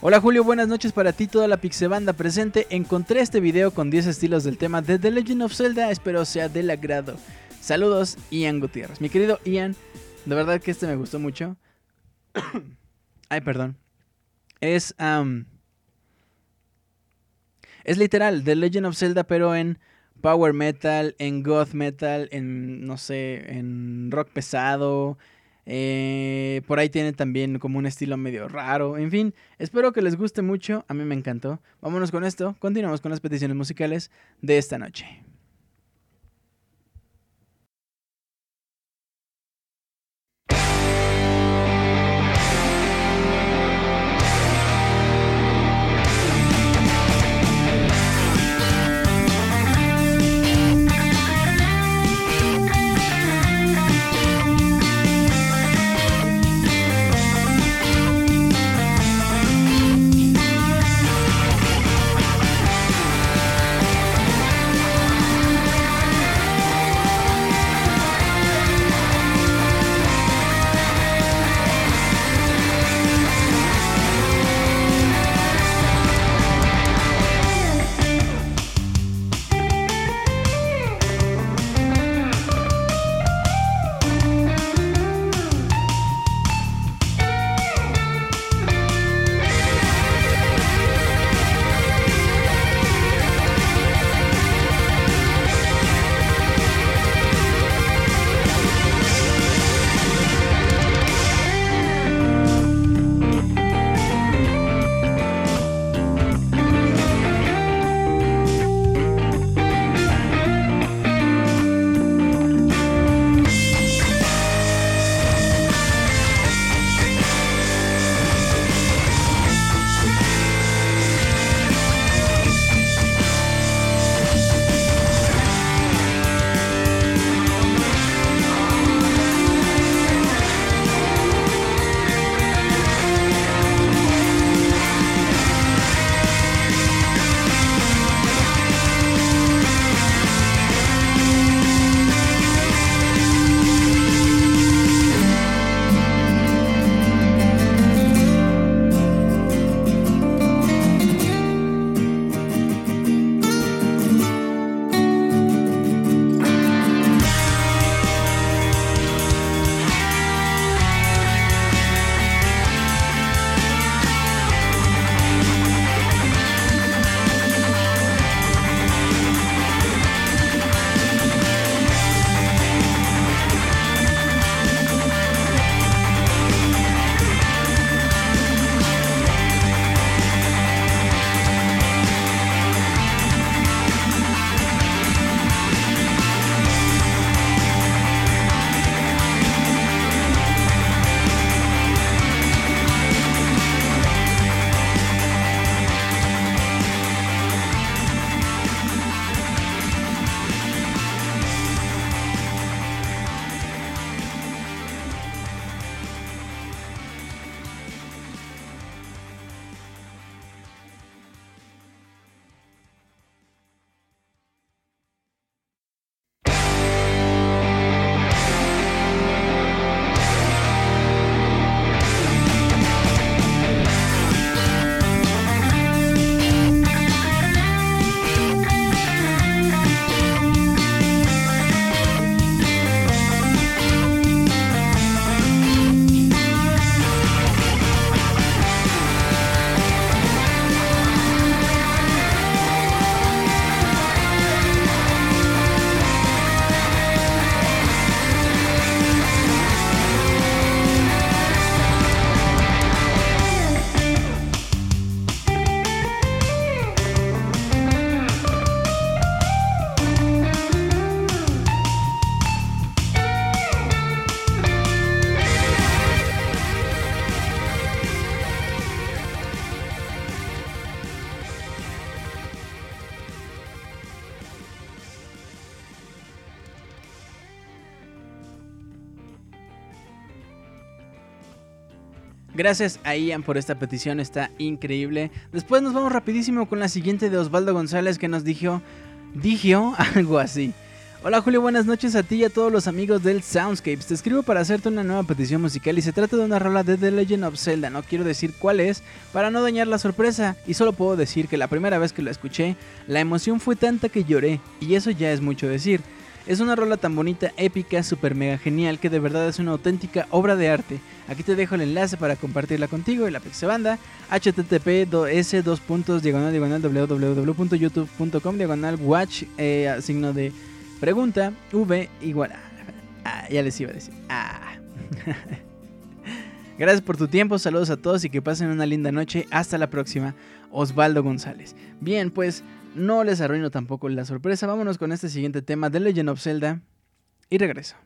Hola Julio, buenas noches para ti, toda la Pixebanda presente. Encontré este video con 10 estilos del tema de The Legend of Zelda, espero sea del agrado. Saludos, Ian Gutiérrez. Mi querido Ian, de verdad que este me gustó mucho. Ay, perdón. Es, am, es literal, The Legend of Zelda, pero en power metal, en goth metal, en, no sé, en rock pesado. eh, por ahí tiene también como un estilo medio raro. En fin, espero que les guste mucho. A mí me encantó. Vámonos con esto. Continuamos con las peticiones musicales de esta noche. Gracias a Ian por esta petición, está increíble. Después nos vamos rapidísimo con la siguiente de Osvaldo González que nos dijo, dijo algo así. Hola Julio, buenas noches a ti y a todos los amigos del Soundscapes. Te escribo para hacerte una nueva petición musical y se trata de una rola de The Legend of Zelda. No quiero decir cuál es para no dañar la sorpresa y solo puedo decir que la primera vez que la escuché, la emoción fue tanta que lloré y eso ya es mucho decir. Es una rola tan bonita, épica, super mega genial que de verdad es una auténtica obra de arte. Aquí te dejo el enlace para compartirla contigo y la Pixebanda http s dos puntos diagonal diagonal www.youtube.com diagonal watch eh, signo de pregunta v igual ah, ya les iba a decir ah. Gracias por tu tiempo, saludos a todos y que pasen una linda noche. Hasta la próxima, Osvaldo González. Bien, pues no les arruino tampoco la sorpresa. Vámonos con este siguiente tema de Legend of Zelda y regreso.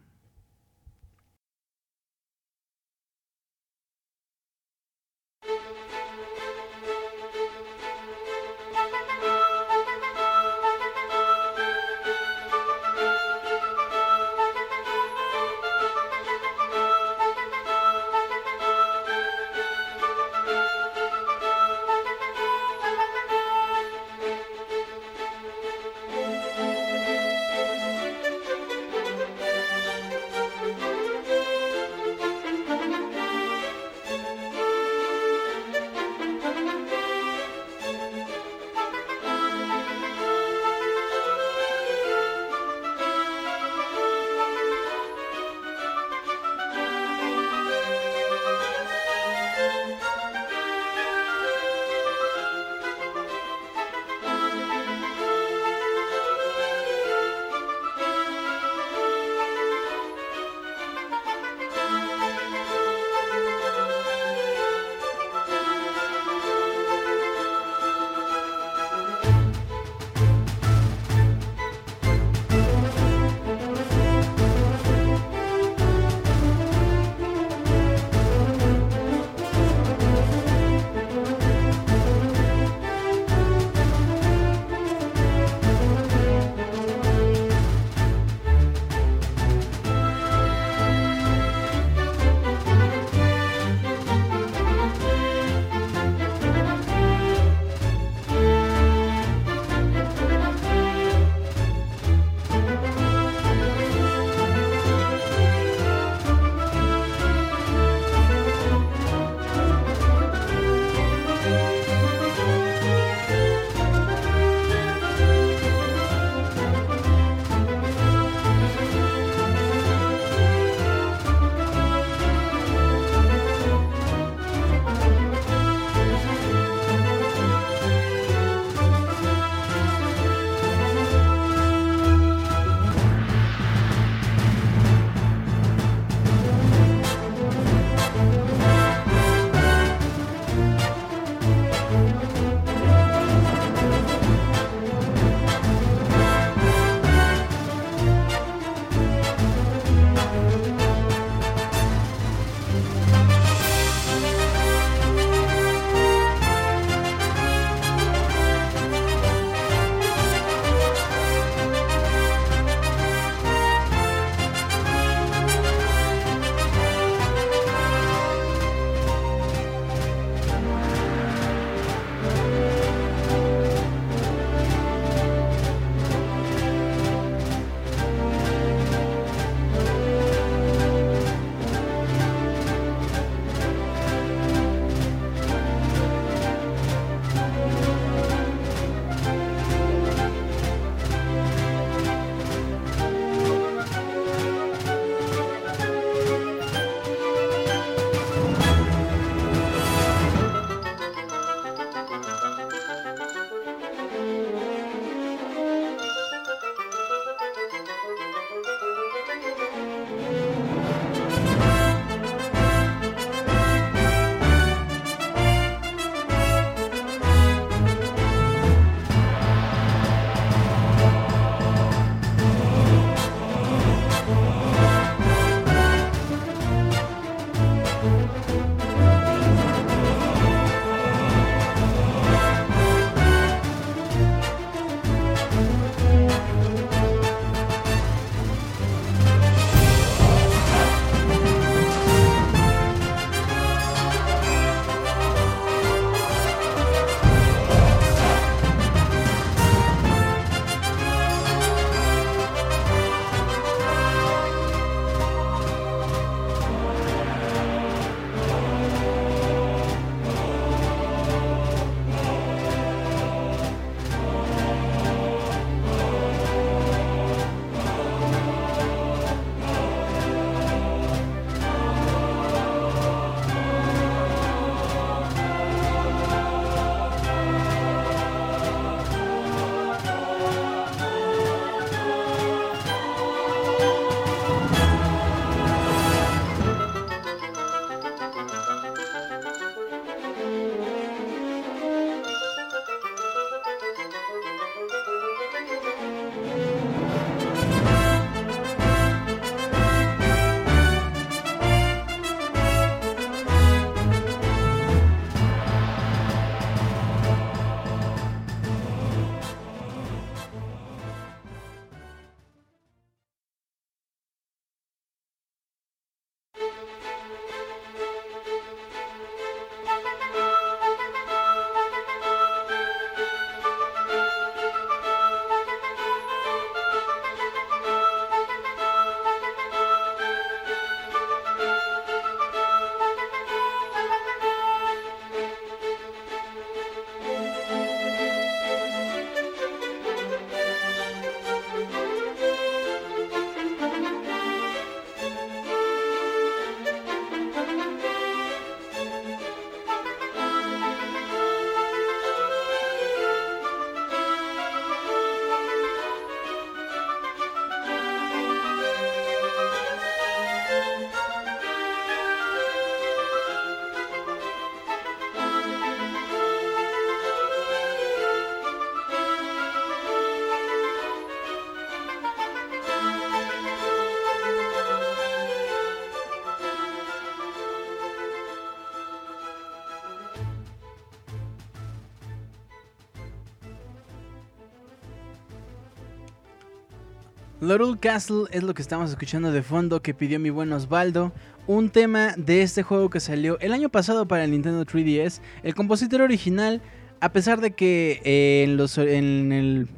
Lorul Castle es lo que estamos escuchando de fondo que pidió mi buen Osvaldo. Un tema de este juego que salió el año pasado para el Nintendo 3DS. El compositor original, a pesar de que eh, en, los, en el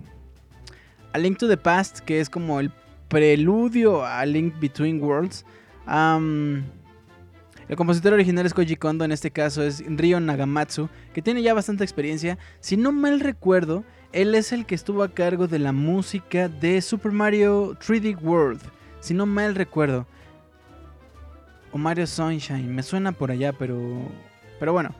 A Link to the Past, que es como el preludio a Link Between Worlds, el compositor original es Koji Kondo, en este caso es Ryo Nagamatsu, que tiene ya bastante experiencia. Si no mal recuerdo, él es el que estuvo a cargo de la música de Super Mario 3D World. Si no mal recuerdo. O Mario Sunshine, me suena por allá, pero. Pero bueno,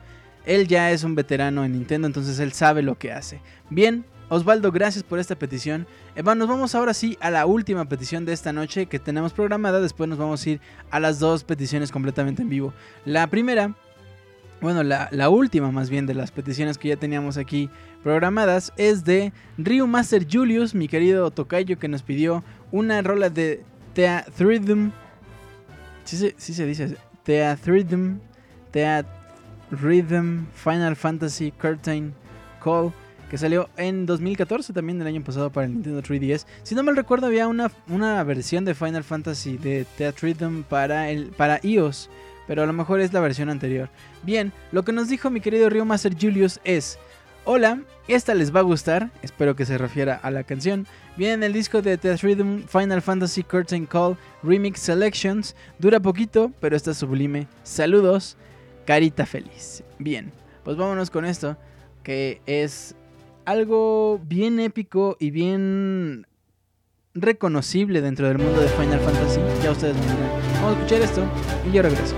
él ya es un veterano en Nintendo, entonces él sabe lo que hace. Bien, Osvaldo, gracias por esta petición. Eh, va, nos vamos ahora sí a la última petición de esta noche que tenemos programada. Después nos vamos a ir a las dos peticiones completamente en vivo. La primera, bueno, la, última más bien de las peticiones que ya teníamos aquí programadas es de Ryu Master Julius, mi querido Tocayo, que nos pidió una rola de Theatrhythm. Sí, se- sí se dice Theatrhythm. Theatrhythm Final Fantasy Curtain Call. Que salió en 2014, también el año pasado para el Nintendo 3DS. Si no mal recuerdo, había una, una versión de Final Fantasy de Theatrhythm para, el, para iOS. Pero a lo mejor es la versión anterior. Bien, lo que nos dijo mi querido Rio Master Julius es: Hola, esta les va a gustar. Espero que se refiera a la canción. Viene en el disco de The Rhythm Final Fantasy Curtain Call Remix Selections. Dura poquito, pero está sublime. Saludos, carita feliz. Bien, pues vámonos con esto, que es algo bien épico y bien reconocible dentro del mundo de Final Fantasy. Ya ustedes me dirán. Vamos a escuchar esto y yo regreso.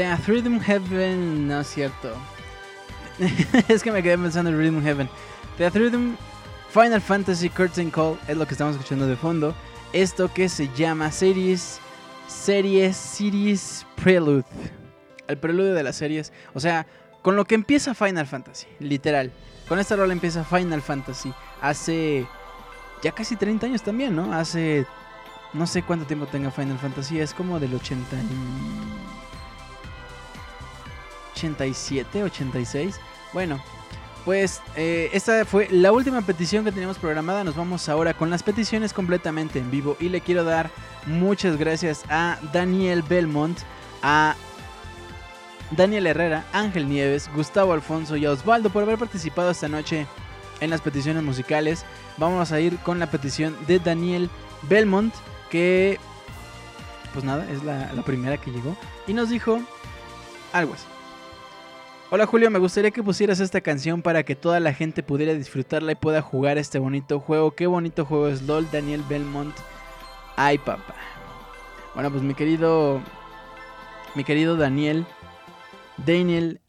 The Rhythm Heaven, no es cierto. es que me quedé pensando en Rhythm Heaven. The Rhythm Final Fantasy Curtain Call es lo que estamos escuchando de fondo. Esto que se llama Series Series Series Prelude. El preludio de las series. O sea, con lo que empieza Final Fantasy, literal. Con esta rola empieza Final Fantasy. Hace ya casi 30 años también, ¿no? Hace no sé cuánto tiempo tenga Final Fantasy, es como del 80 y- 87, 86. Bueno, pues eh, esta fue la última petición que teníamos programada. Nos vamos ahora con las peticiones completamente en vivo. Y le quiero dar muchas gracias a Daniel Belmont, a Daniel Herrera, Ángel Nieves, Gustavo Alfonso y a Osvaldo por haber participado esta noche en las peticiones musicales. Vamos a ir con la petición de Daniel Belmont, que pues nada, es la, la primera que llegó. Y nos dijo algo así. Hola Julio, me gustaría que pusieras esta canción para que toda la gente pudiera disfrutarla y pueda jugar este bonito juego. Qué bonito juego es LOL, Daniel Belmont. Ay, papá. Bueno, pues mi querido. Mi querido Daniel. Daniel.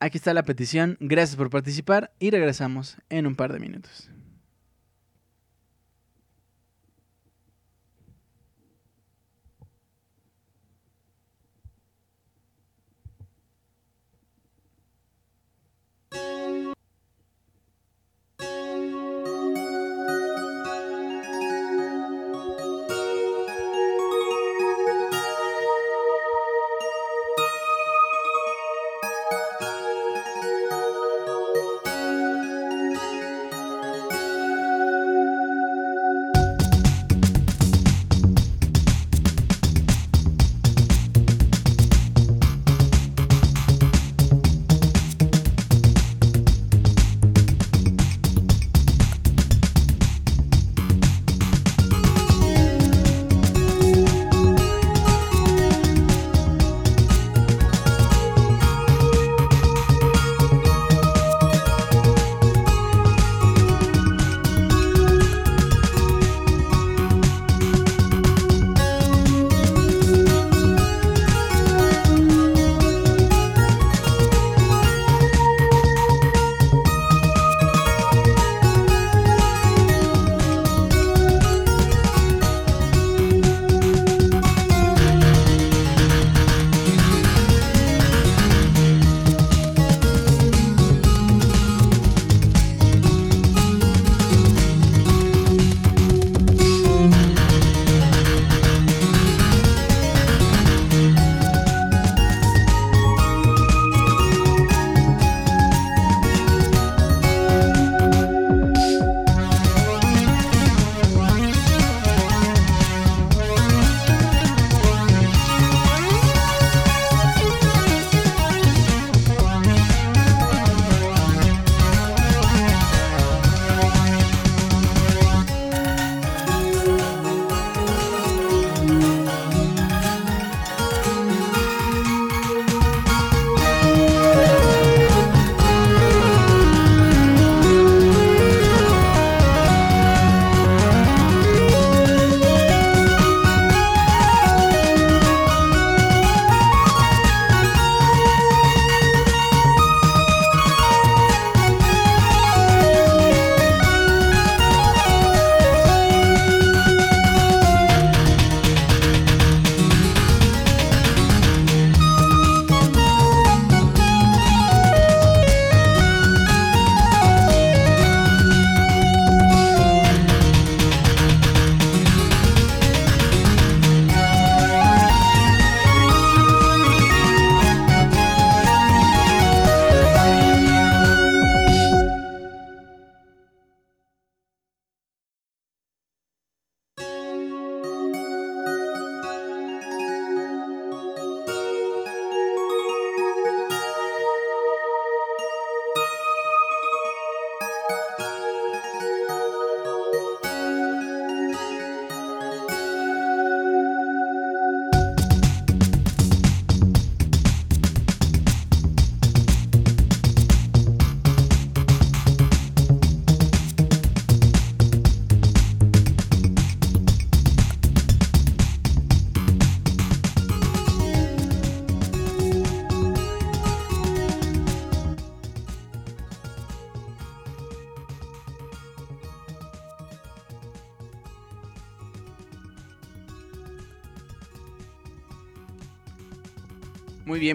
Aquí está la petición. Gracias por participar y regresamos en un par de minutos.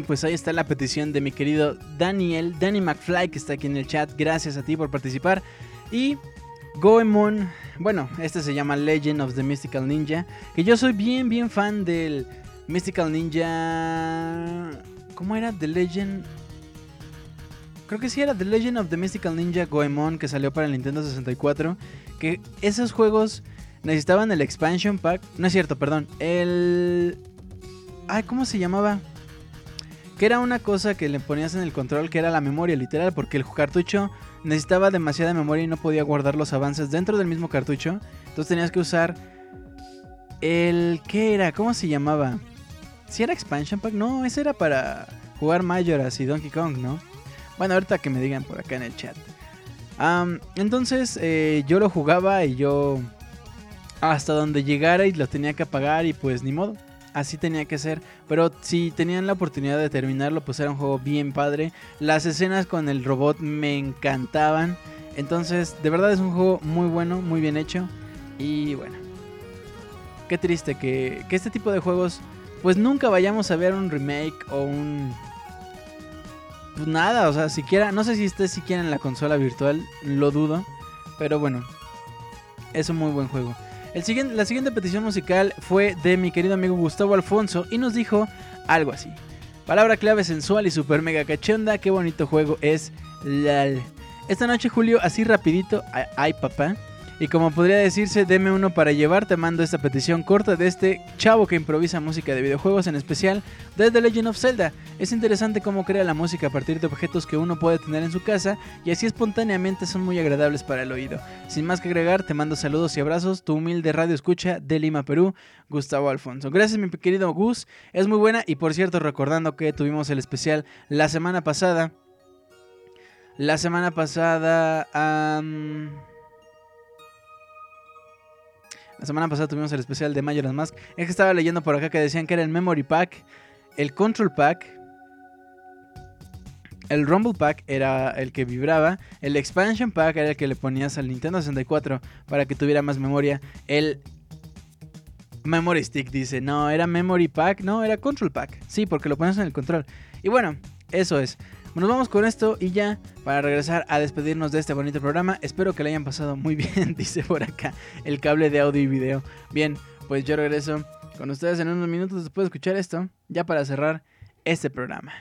Pues ahí está la petición de mi querido Daniel, Danny McFly, que está aquí en el chat. Gracias a ti por participar. Y Goemon, bueno, este se llama Legend of the Mystical Ninja. Que yo soy bien, bien fan del Mystical Ninja. ¿Cómo era? The Legend. Creo que sí era The Legend of the Mystical Ninja Goemon que salió para el Nintendo 64. Que esos juegos necesitaban el expansion pack. No es cierto, perdón. El. Ay, ¿cómo se llamaba? Que era una cosa que le ponías en el control, que era la memoria, literal, porque el cartucho necesitaba demasiada memoria y no podía guardar los avances dentro del mismo cartucho. Entonces tenías que usar el... ¿Qué era? ¿Cómo se llamaba? ¿Si era expansion pack? No, ese era para jugar Majoras y Donkey Kong, ¿no? Bueno, ahorita que me digan por acá en el chat. Entonces eh, yo lo jugaba y yo hasta donde llegara y lo tenía que apagar y pues ni modo. Así tenía que ser. Pero si tenían la oportunidad de terminarlo, pues era un juego bien padre. Las escenas con el robot me encantaban. Entonces, de verdad es un juego muy bueno, muy bien hecho. Y bueno. Qué triste que, que este tipo de juegos, pues nunca vayamos a ver un remake o un... Pues nada, o sea, siquiera... No sé si esté siquiera en la consola virtual, lo dudo. Pero bueno, es un muy buen juego. La siguiente petición musical fue de mi querido amigo Gustavo Alfonso y nos dijo algo así. Palabra clave sensual y super mega cachonda, qué bonito juego es LAL. Esta noche Julio, así rapidito, ay, ay, papá. Y como podría decirse, deme uno para llevar, te mando esta petición corta de este chavo que improvisa música de videojuegos, en especial de The Legend of Zelda. Es interesante cómo crea la música a partir de objetos que uno puede tener en su casa y así espontáneamente son muy agradables para el oído. Sin más que agregar, te mando saludos y abrazos, tu humilde radio escucha de Lima, Perú, Gustavo Alfonso. Gracias mi querido Gus, es muy buena y por cierto recordando que tuvimos el especial la semana pasada. La semana pasada... am, La semana pasada tuvimos el especial de Majora's Mask. Es que estaba leyendo por acá que decían que era el Memory Pack, el Control Pack, el Rumble Pack era el que vibraba, el Expansion Pack era el que le ponías al Nintendo 64 para que tuviera más memoria, el Memory Stick dice, no, era Memory Pack, no, era Control Pack, sí, porque lo pones en el control. Y bueno, eso es. Nos vamos con esto y ya para regresar a despedirnos de este bonito programa. Espero que le hayan pasado muy bien, dice por acá el cable de audio y video. Bien, pues yo regreso con ustedes en unos minutos después de escuchar esto, ya para cerrar este programa.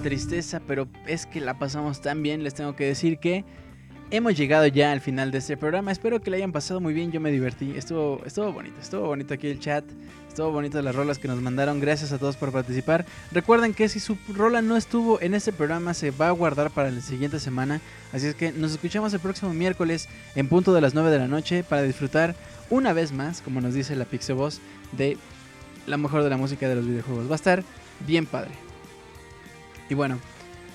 Tristeza, pero es que la pasamos tan bien, les tengo que decir que hemos llegado ya al final de este programa. Espero que le hayan pasado muy bien, yo me divertí. Estuvo, estuvo bonito, estuvo bonito aquí el chat. Estuvo bonito las rolas que nos mandaron. Gracias a todos por participar. Recuerden que si su rola no estuvo en este programa, se va a guardar para la siguiente semana. Así es que nos escuchamos el próximo miércoles en punto de las 9 de la noche para disfrutar una vez más, como nos dice la Pixie Voz, de la mejor de la música de los videojuegos. Va a estar bien padre. Y bueno,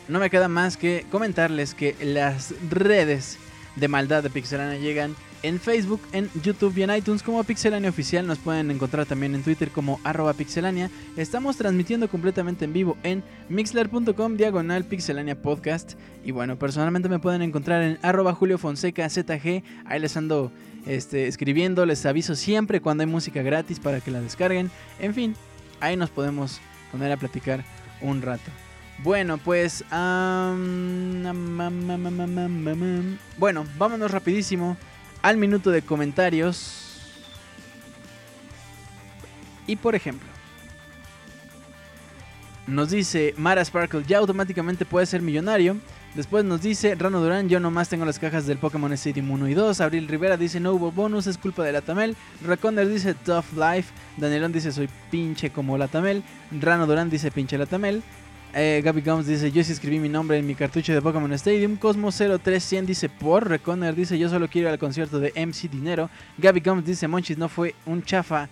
no me queda más que comentarles que las redes de maldad de Pixelania llegan en Facebook, en YouTube y en iTunes como Pixelania Oficial. Nos pueden encontrar también en Twitter como arroba pixelania. Estamos transmitiendo completamente en vivo en mixler.com diagonal pixelania podcast. Y bueno, personalmente me pueden encontrar en arroba Julio Fonseca ZG. Ahí les ando este, escribiendo, les aviso siempre cuando hay música gratis para que la descarguen. En fin, ahí nos podemos poner a platicar un rato. Bueno, pues... Bueno, vámonos rapidísimo al minuto de comentarios. Y por ejemplo, nos dice Mara Sparkle, ya automáticamente puede ser millonario. Después nos dice Rano Durán, yo nomás tengo las cajas del Pokémon Stadium 1 y 2. Abril Rivera dice no hubo bonus, es culpa de la Tamel. Reconder dice tough life. Danielón dice soy pinche como la Tamel. Rano Durán dice pinche la Tamel. Eh, Gaby Gums dice yo sí escribí mi nombre en mi cartucho de Pokémon Stadium. Cosmo 0300 dice por. Reconer dice yo solo quiero ir al concierto de MC Dinero. Gaby Gums dice Monchis no fue un chafa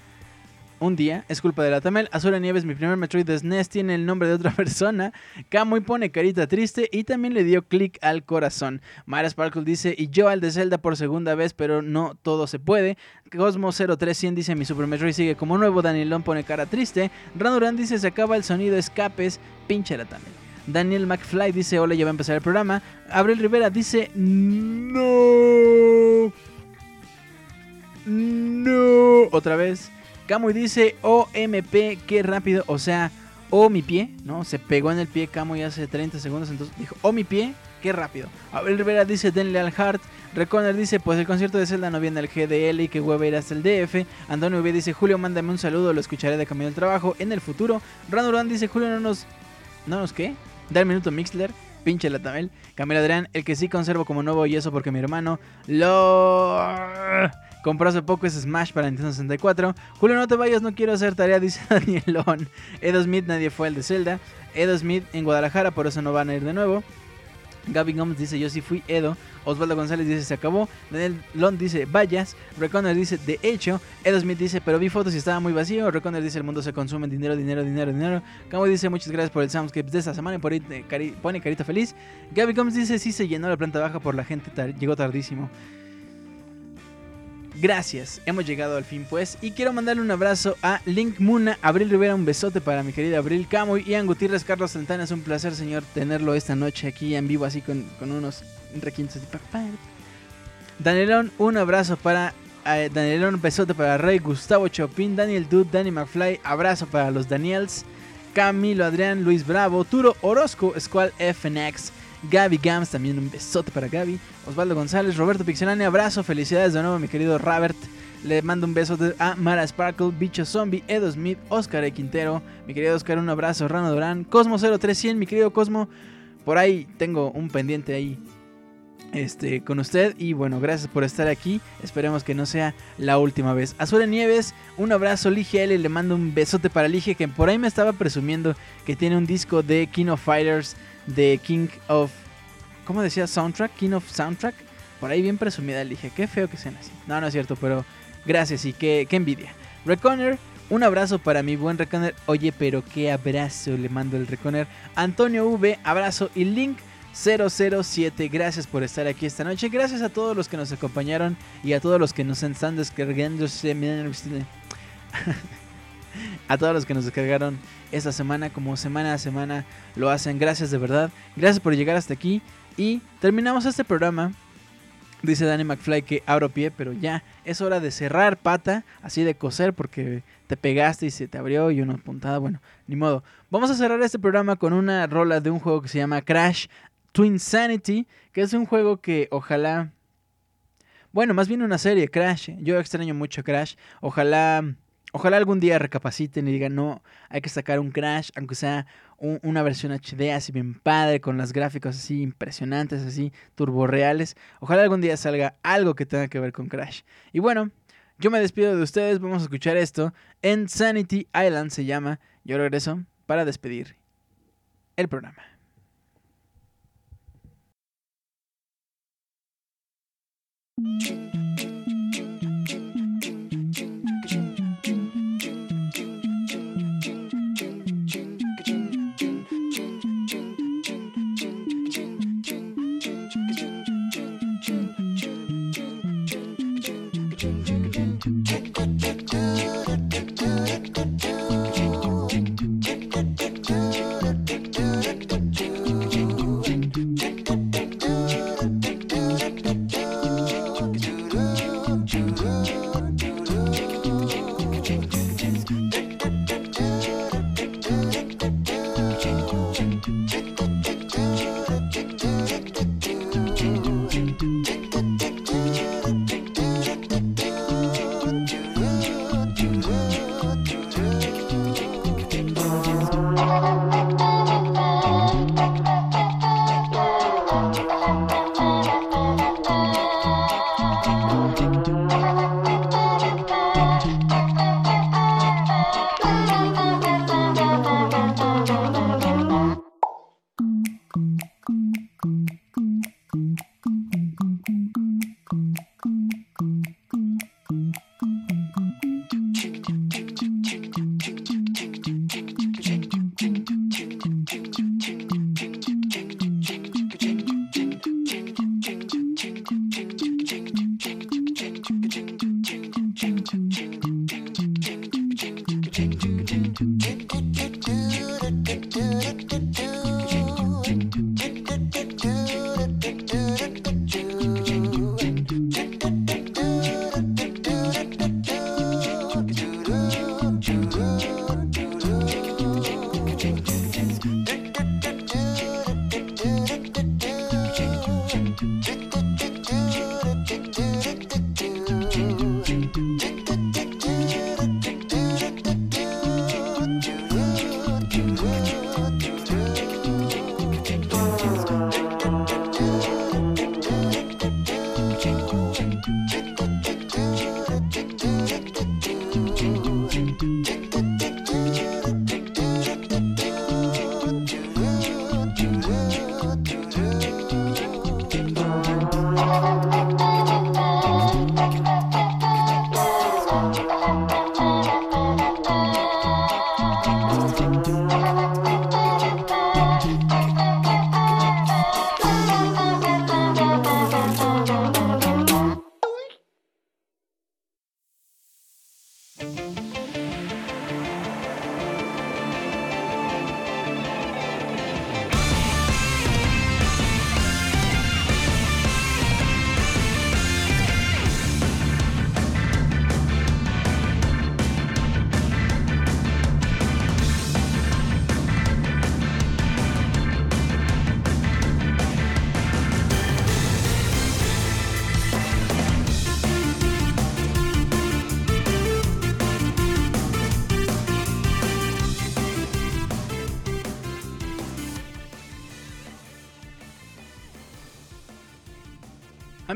un día, es culpa de la Tamel. Azura Nieves, mi primer Metroid de SNES, tiene el nombre de otra persona. Kamui pone carita triste y también le dio clic al corazón. Mara Sparkle dice, y yo al de Zelda por segunda vez, pero no todo se puede. Cosmo 0300 dice, mi Super Metroid sigue como nuevo. Danielón pone cara triste. Ranuran dice, se acaba el sonido escapes. Pinche la Tamel. Daniel McFly dice, hola, ya va a empezar el programa. Abril Rivera dice, no. No. Otra vez. Camuy dice OMP, qué rápido, o sea, o mi pie, ¿no? Se pegó en el pie Camuy hace 30 segundos, entonces dijo, o mi pie, qué rápido. Abel Rivera dice, denle al heart. Reconer dice, pues el concierto de Zelda no viene al GDL y que hueva ir hasta el DF. Antonio V dice, Julio, mándame un saludo, lo escucharé de camino al trabajo en el futuro. Ranurán dice, Julio, no nos... ¿No nos qué? Da el minuto Mixler. Pinche la Tamel. Camila Adrián, el que sí conservo como nuevo y eso porque mi hermano lo compró hace poco es Smash para Nintendo 64. Julio, no te vayas, no quiero hacer tarea, dice Danielón. Edo Smith, nadie fue el de Zelda. Edo Smith en Guadalajara, por eso no van a ir de nuevo. Gaby Gomes dice yo sí fui Edo. Osvaldo González dice se acabó. Daniel Lond dice vayas. Reconer dice de hecho. Edo Smith dice pero vi fotos y estaba muy vacío. Reconer dice el mundo se consume dinero, dinero, dinero, dinero. Camo dice muchas gracias por el soundscape de esta semana y por ahí pone carita feliz. Gaby Gomes dice sí se llenó la planta baja por la gente, llegó tardísimo. Gracias, hemos llegado al fin pues y quiero mandarle un abrazo a Link Muna, Abril Rivera, un besote para mi querida Abril Camoy, Ian Gutiérrez, Carlos Santana, es un placer señor tenerlo esta noche aquí en vivo así con, unos requintos de papá. Danielón, un abrazo para eh, Danielón, un besote para Rey, Gustavo Chopin, Daniel Dude, Danny McFly, abrazo para los Daniels, Camilo Adrián, Luis Bravo, Turo Orozco, Squall FNX, Gaby Gams, también un besote para Gaby, Osvaldo González, Roberto Pixelani, abrazo, felicidades de nuevo mi querido Robert, le mando un beso a Mara Sparkle, Bicho Zombie, Edo Smith, Oscar E. Quintero, mi querido Oscar, un abrazo, Rano Durán, Cosmo 0300, mi querido Cosmo, por ahí tengo un pendiente ahí este, con usted. Y bueno, gracias por estar aquí. Esperemos que no sea la última vez. Azure Nieves, un abrazo. Lige L, le mando un besote para Lige, que por ahí me estaba presumiendo que tiene un disco de King of Fighters, de King of. ¿Cómo decía? Soundtrack, King of Soundtrack. Por ahí bien presumida Lige. Qué feo que sean así. No, no es cierto, pero gracias y qué, qué envidia. Reconer. Un abrazo para mi buen Reconer. Oye, pero qué abrazo le mando el Reconer. Antonio V, abrazo. Y Link 007, gracias por estar aquí esta noche. Gracias a todos los que nos acompañaron y a todos los que nos están descargando. A todos los que nos descargaron esta semana, como semana a semana lo hacen. Gracias de verdad. Gracias por llegar hasta aquí. Y terminamos este programa. Dice Danny McFly que abro pie, pero ya es hora de cerrar pata, así de coser, porque te pegaste y se te abrió y una puntada. Bueno, ni modo. Vamos a cerrar este programa con una rola de un juego que se llama Crash Twin Sanity, que es un juego que ojalá. Bueno, más bien una serie, Crash. Yo extraño mucho Crash. Ojalá ojalá algún día recapaciten y digan, no, hay que sacar un Crash, aunque sea un- una versión HD así bien padre, con las gráficos así impresionantes, así turborreales. Ojalá algún día salga algo que tenga que ver con Crash. Y bueno, yo me despido de ustedes, vamos a escuchar esto. En Sanity Island se llama. Yo regreso para despedir el programa.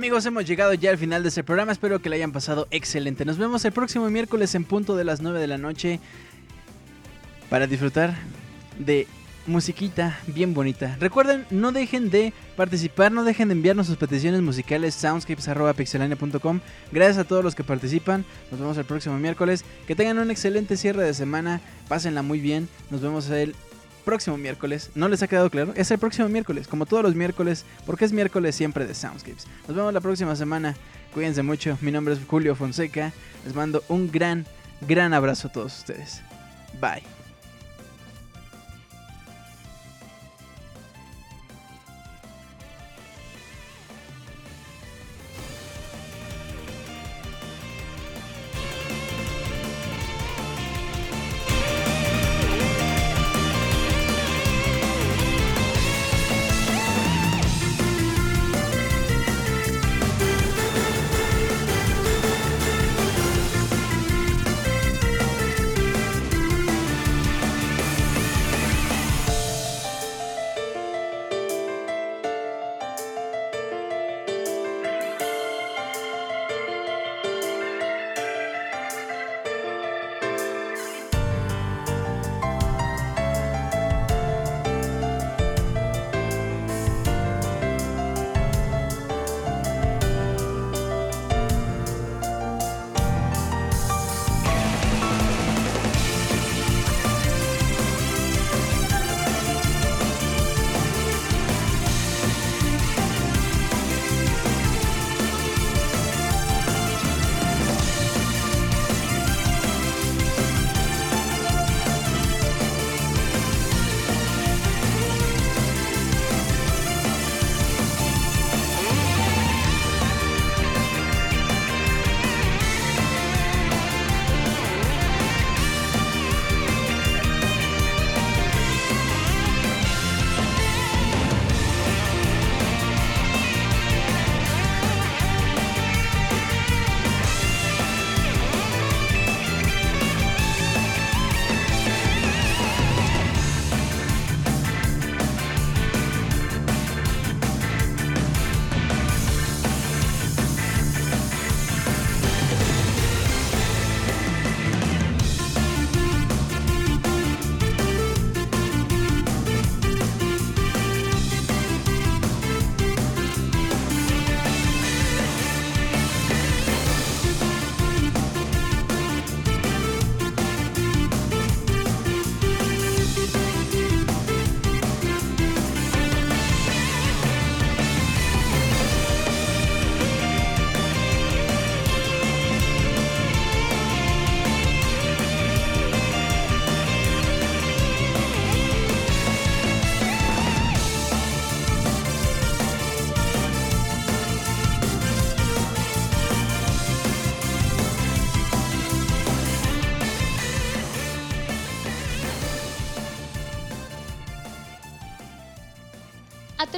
Amigos, hemos llegado ya al final de este programa. Espero que le hayan pasado excelente. Nos vemos el próximo miércoles en punto de las 9 de la noche para disfrutar de musiquita bien bonita. Recuerden, no dejen de participar, no dejen de enviarnos sus peticiones musicales soundscapes.pixelania.com. Gracias a todos los que participan. Nos vemos el próximo miércoles. Que tengan un excelente cierre de semana. Pásenla muy bien. Nos vemos el próximo miércoles. ¿No les ha quedado claro? Es el próximo miércoles, como todos los miércoles, porque es miércoles siempre de Soundscapes. Nos vemos la próxima semana. Cuídense mucho. Mi nombre es Julio Fonseca. Les mando un gran, gran abrazo a todos ustedes. Bye.